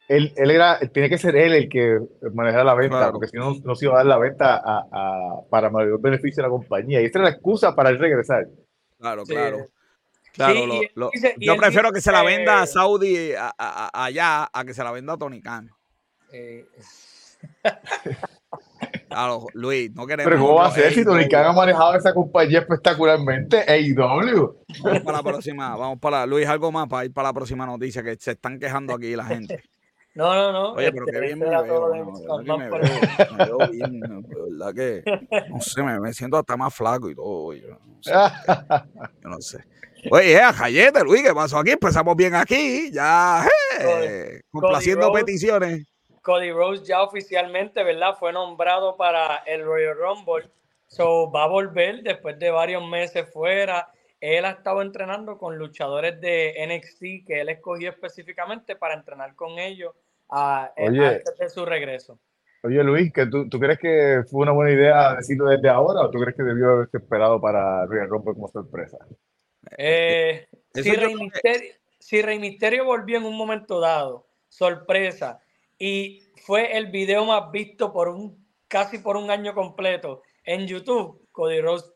él, él era, tiene que ser él el que manejara la venta, porque si no, no se iba a dar la venta a, a, para mayor beneficio de la compañía. Y esa era la excusa para él regresar. Claro, claro. Claro, yo prefiero que se la venda a Saudi allá a que se la venda a Tony Khan. Eh. Claro, Luis, no queremos. Pero ¿cómo va a ser si Tony Khan ha manejado esa compañía espectacularmente? AEW. Vamos para la próxima, vamos para Luis, algo más para ir para la próxima noticia que se están quejando aquí la gente. No, no, no. Oye, pero qué bien me veo. me, veo, bien, verdad que, no sé, me, siento hasta más flaco y todo. Yo no sé. Yo no sé. Oye, Jayete, Luis, ¿qué pasó aquí? Empezamos bien aquí, ya, eh, complaciendo peticiones. Cody Rose ya oficialmente, ¿verdad? Fue nombrado para el Royal Rumble. So, va a volver después de varios meses fuera él ha estado entrenando con luchadores de NXT que él escogió específicamente para entrenar con ellos a, antes de su regreso. Oye, Luis, ¿que tú, ¿tú, crees que fue una buena idea decirlo desde ahora o tú crees que debió haberse esperado para Royal Rumble como sorpresa? Eh, si, Rey Misterio, si Rey Misterio volvió en un momento dado, sorpresa, y fue el video más visto por un casi por un año completo en YouTube, Cody Rose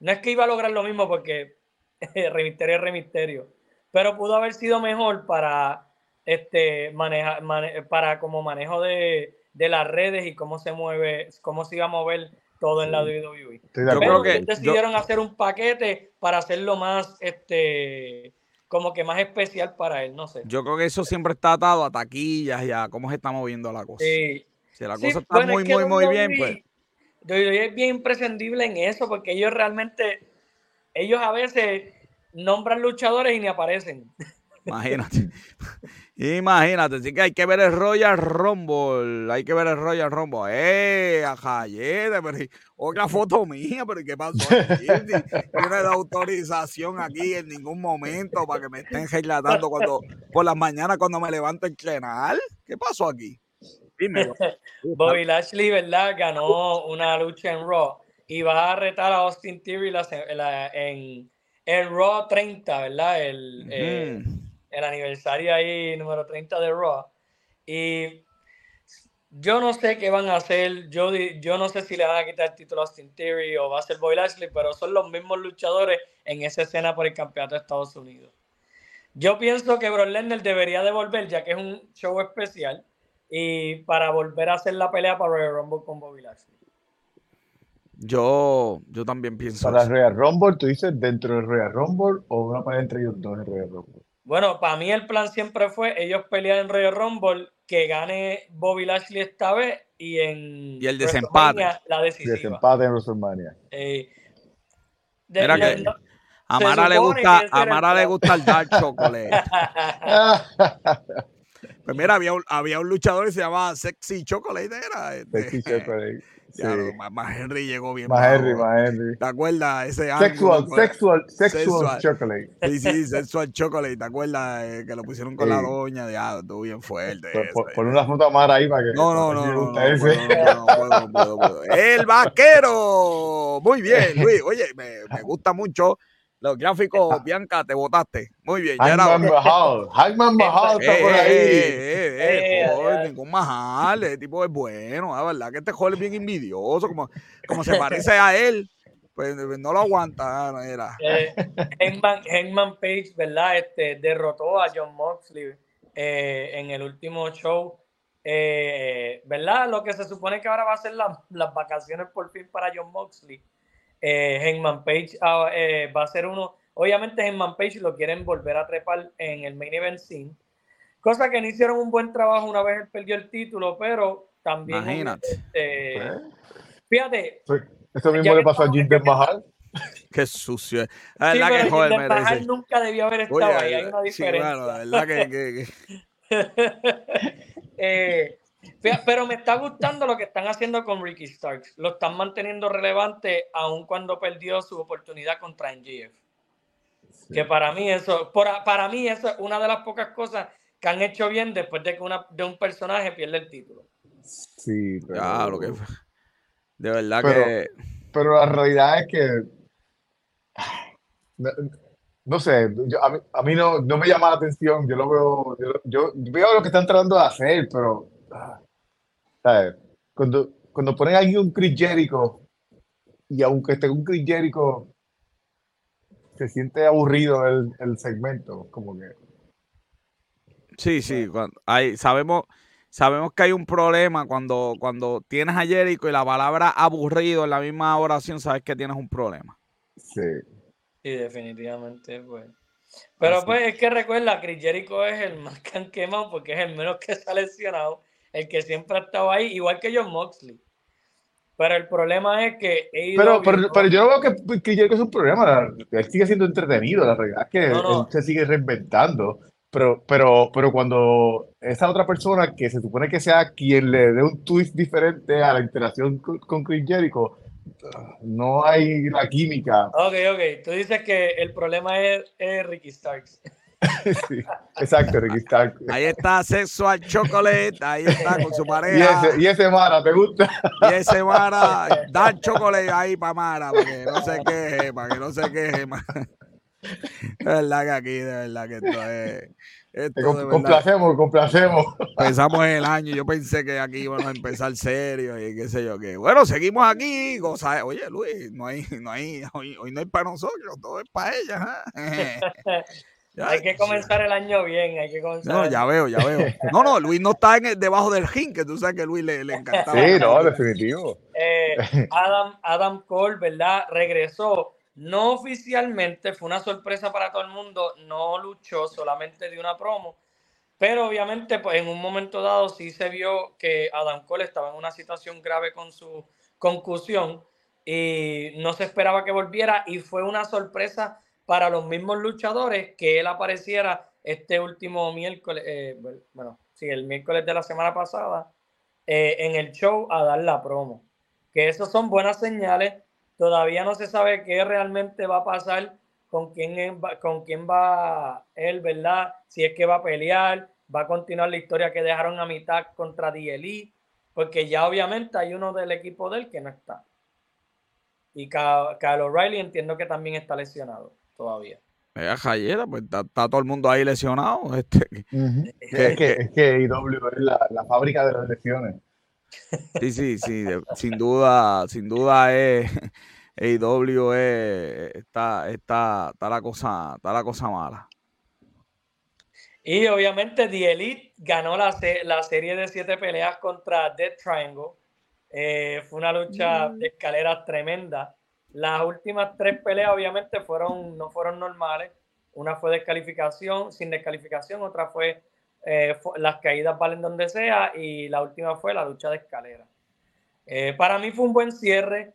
no es que iba a lograr lo mismo porque Rey Misterio es Rey Misterio, pero pudo haber sido mejor para este manejar para como manejo de, las redes y cómo se mueve, cómo se iba a mover todo en la WWE. Yo creo que decidieron hacer un paquete para hacerlo más este como que más especial para él, no sé. Yo creo que eso siempre está atado a taquillas y a cómo se está moviendo la cosa. Si la cosa está muy, muy, muy bien, pues. WWE es bien imprescindible en eso porque ellos realmente ellos a veces nombran luchadores y ni aparecen. Imagínate. Imagínate, así que hay que ver el Royal Rumble. Hay que ver el Royal Rumble. ¡Eh! Ajayete, pero otra foto mía, pero ¿qué pasó? Yo no he dado autorización aquí en ningún momento para que me estén relatando cuando, por las mañanas cuando me levanto a entrenar. ¿Qué pasó aquí? Dime. Bobby Lashley, ¿verdad? Ganó una lucha en Raw y va a retar a Austin Theory en, en Raw 30, ¿verdad? El, el aniversario ahí número 30 de Raw. Y yo no sé qué van a hacer. Yo, yo no sé si le van a quitar el título a Austin Theory o va a ser Boy Lashley, pero son los mismos luchadores en esa escena por el campeonato de Estados Unidos. Yo pienso que Brock Lesnar debería devolver, ya que es un show especial, y para volver a hacer la pelea para Royal Rumble con Bobby Lashley. Yo, yo también pienso. Para Royal Rumble, tú dices dentro del Royal Rumble o una pelea entre ellos dos en Royal Rumble. Bueno, para mí el plan siempre fue ellos pelear en Royal Rumble, que gane Bobby Lashley esta vez y en y el desempate. La decisiva. Desempate en WrestleMania. Eh, que a Mara le gusta, a Mara le gusta el dark chocolate. pues mira, había un, había un luchador que se llamaba Sexy Chocolate, era. Este, Sexy Chocolate. Ya, más Henry llegó bien. Más Henry, más Henry. ¿Te acuerdas? Ese sexual, sexual, sexual, chocolate. Sí, sí, sexual chocolate. ¿Te acuerdas eh, que lo pusieron con la doña? Ya, estuvo bien fuerte. Pon, una foto a ahí para que. No, no, no. no, no, no, El vaquero. Muy bien, Luis. Oye, me, me gusta mucho los gráficos, Bianca, te votaste. Muy bien. Hangman Mahal. Hangman Mahal está por ahí. Eh, eh, eh, ningún Mahal. Ese tipo es bueno. La verdad que este joven es bien envidioso. Como, como se parece a él, pues no lo aguanta. Era. Hangman, Page, ¿verdad? Este, derrotó a John Moxley en el último show. ¿Verdad? Lo que se supone que ahora va a ser las vacaciones por fin para John Moxley eh, Hangman Page ah, eh, va a ser uno. Obviamente, Hangman Page lo quieren volver a trepar en el main event scene. Cosa que no hicieron un buen trabajo una vez él perdió el título, pero también. Imagínate. Este, fíjate. Esto mismo le pasó a Jinder Mahal. Qué sucio. sí, que Mahal nunca debió haber estado ahí. Hay una diferencia. Sí, bueno, la verdad que. eh, pero me está gustando lo que están haciendo con Ricky Starks. Lo están manteniendo relevante aun cuando perdió su oportunidad contra NGF. Que para mí eso, para, mí eso es una de las pocas cosas que han hecho bien después de que una, de un personaje pierde el título. Sí, pero... Claro que de verdad que... Pero la realidad es que... No, sé, a mí, no, no, me llama la atención, yo lo veo, yo, veo lo que están tratando de hacer, pero cuando, cuando ponen ahí un Chris Jericho, y aunque esté un Chris Jericho, se siente aburrido el, el segmento, como que. Sí, sí, cuando hay, sabemos, sabemos que hay un problema cuando, cuando tienes a Jericho y la palabra aburrido en la misma oración, sabes que tienes un problema. Sí. Sí, definitivamente, pues. Pero pues es que recuerda, Chris Jericho es el más que han quemado porque es el menos que ha lesionado el que siempre ha estado ahí, igual que John Moxley. Pero el problema es que. pero, pero, yo no veo que, que es un problema. Él sigue siendo entretenido. La realidad es que él se sigue reinventando. Pero, pero, pero cuando esa otra persona que se supone que sea quien le dé un twist diferente a la interacción con, Chris Jericho, no hay la química. Ok, ok. Tú dices que el problema es, es Ricky Starks. sí, exacto, Ricky Ahí está Sexual Chocolate, ahí está con su pareja. Y ese, Mara, ¿te gusta? Y ese Mara, da chocolate ahí para Mara, para que no se queje, para que no se queje. De verdad que aquí, de verdad que esto es... Esto complacemos, complacemos. Empezamos el año, yo pensé que aquí íbamos a empezar serio y qué sé yo qué. Bueno, seguimos aquí, goza. Oye, Luis, no hay, no hay, hoy, no hay para nosotros, todo es para ella. Hay que comenzar el año bien, hay que comenzar. No, ya veo, ya veo. No, no, Luis no está en debajo del ring, que tú sabes que Luis le, le encantaba. Sí, no, definitivo. Eh, Adam, Adam Cole, ¿verdad? Regresó. No oficialmente, fue una sorpresa para todo el mundo, no luchó, solamente de una promo. Pero obviamente, pues en un momento dado sí se vio que Adam Cole estaba en una situación grave con su concusión y no se esperaba que volviera y fue una sorpresa para los mismos luchadores que él apareciera este último miércoles, eh, bueno, sí, el miércoles de la semana pasada eh, en el show a dar la promo. Que eso son buenas señales. Todavía no se sabe qué realmente va a pasar con quién, con quién va él, ¿verdad? Si es que va a pelear, va a continuar la historia que dejaron a mitad contra DLE, porque ya obviamente hay uno del equipo de él que no está. Y Kyle O'Reilly entiendo que también está lesionado todavía. Vea, Jayera, pues está, todo el mundo ahí lesionado. Este, es, que, es que IW es la, la, fábrica de las lesiones. Sí, sí, sí, sin duda, sin duda es AEW está, está, está la cosa, está la cosa mala. Y obviamente The Elite ganó la, la serie de siete peleas contra Dead Triangle. Eh, fue una lucha mm. de escaleras tremenda. Las últimas tres peleas obviamente fueron, no fueron normales. Una fue descalificación, sin descalificación, otra fue, eh, las caídas valen donde sea y la última fue la lucha de escalera. Eh, para mí fue un buen cierre.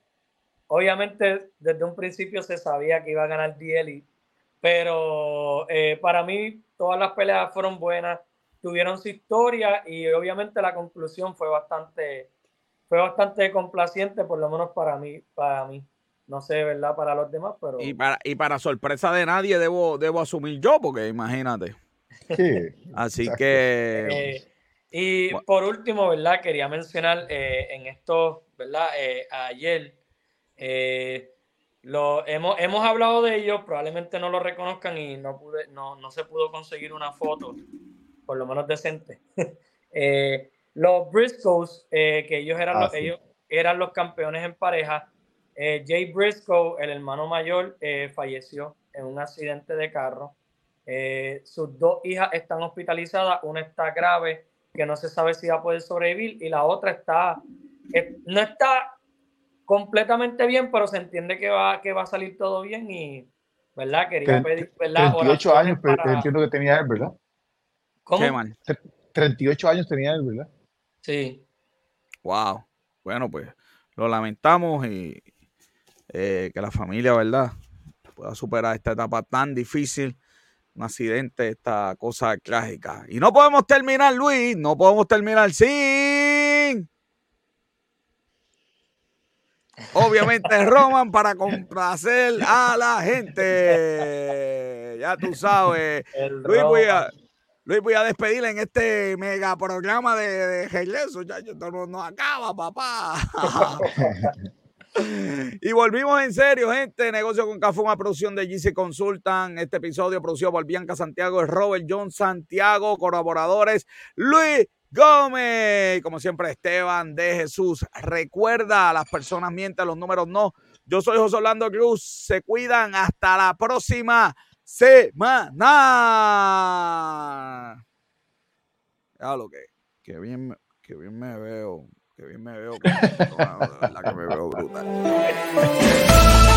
Obviamente desde un principio se sabía que iba a ganar DLI, pero eh, para mí todas las peleas fueron buenas, tuvieron su historia y obviamente la conclusión fue bastante, fue bastante complaciente, por lo menos para mí, para mí. No sé, ¿verdad? Para los demás, pero. Y para, y para sorpresa de nadie, debo, debo asumir yo, porque imagínate. Sí. Así que. Eh, y por último, ¿verdad? Quería mencionar eh, en esto, ¿verdad? Eh, ayer. lo, hemos, hemos hablado de ellos, probablemente no lo reconozcan y no, pude, no, no se pudo conseguir una foto, por lo menos decente. los Briscoes, que ellos eran, ah, los, ellos eran los campeones en pareja, eh, Jay Briscoe, el hermano mayor, eh, falleció en un accidente de carro. Eh, sus dos hijas están hospitalizadas, una está grave, que no se sabe si va a poder sobrevivir, y la otra está, no está completamente bien, pero se entiende que va, que va a salir todo bien y, ¿verdad? Quería pedir, ¿verdad? 38 años, entiendo que tenía él, ¿verdad? ¿Cómo? 38 años tenía él, ¿verdad? Sí. Wow. Bueno, pues lo lamentamos y, eh, que la familia, ¿verdad?, pueda superar esta etapa tan difícil, un accidente, esta cosa trágica. Y no podemos terminar, Luis, no podemos terminar sin... Obviamente Roman para complacer a la gente. Ya tú sabes. Luis voy, a, Luis, voy a despedir en este mega programa de, de regreso. Ya, no acaba, papá. Y volvimos en serio, gente. Negocio con Café, una producción de GC Consultan. Este episodio producido por Bianca Santiago, Robert John Santiago, colaboradores Luis Gómez. Como siempre, Esteban de Jesús. Recuerda, las personas mienten, los números no. Yo soy José Orlando Cruz. Se cuidan. Hasta la próxima semana. Que bien, que bien me veo que bien me veo. la que me veo brutal.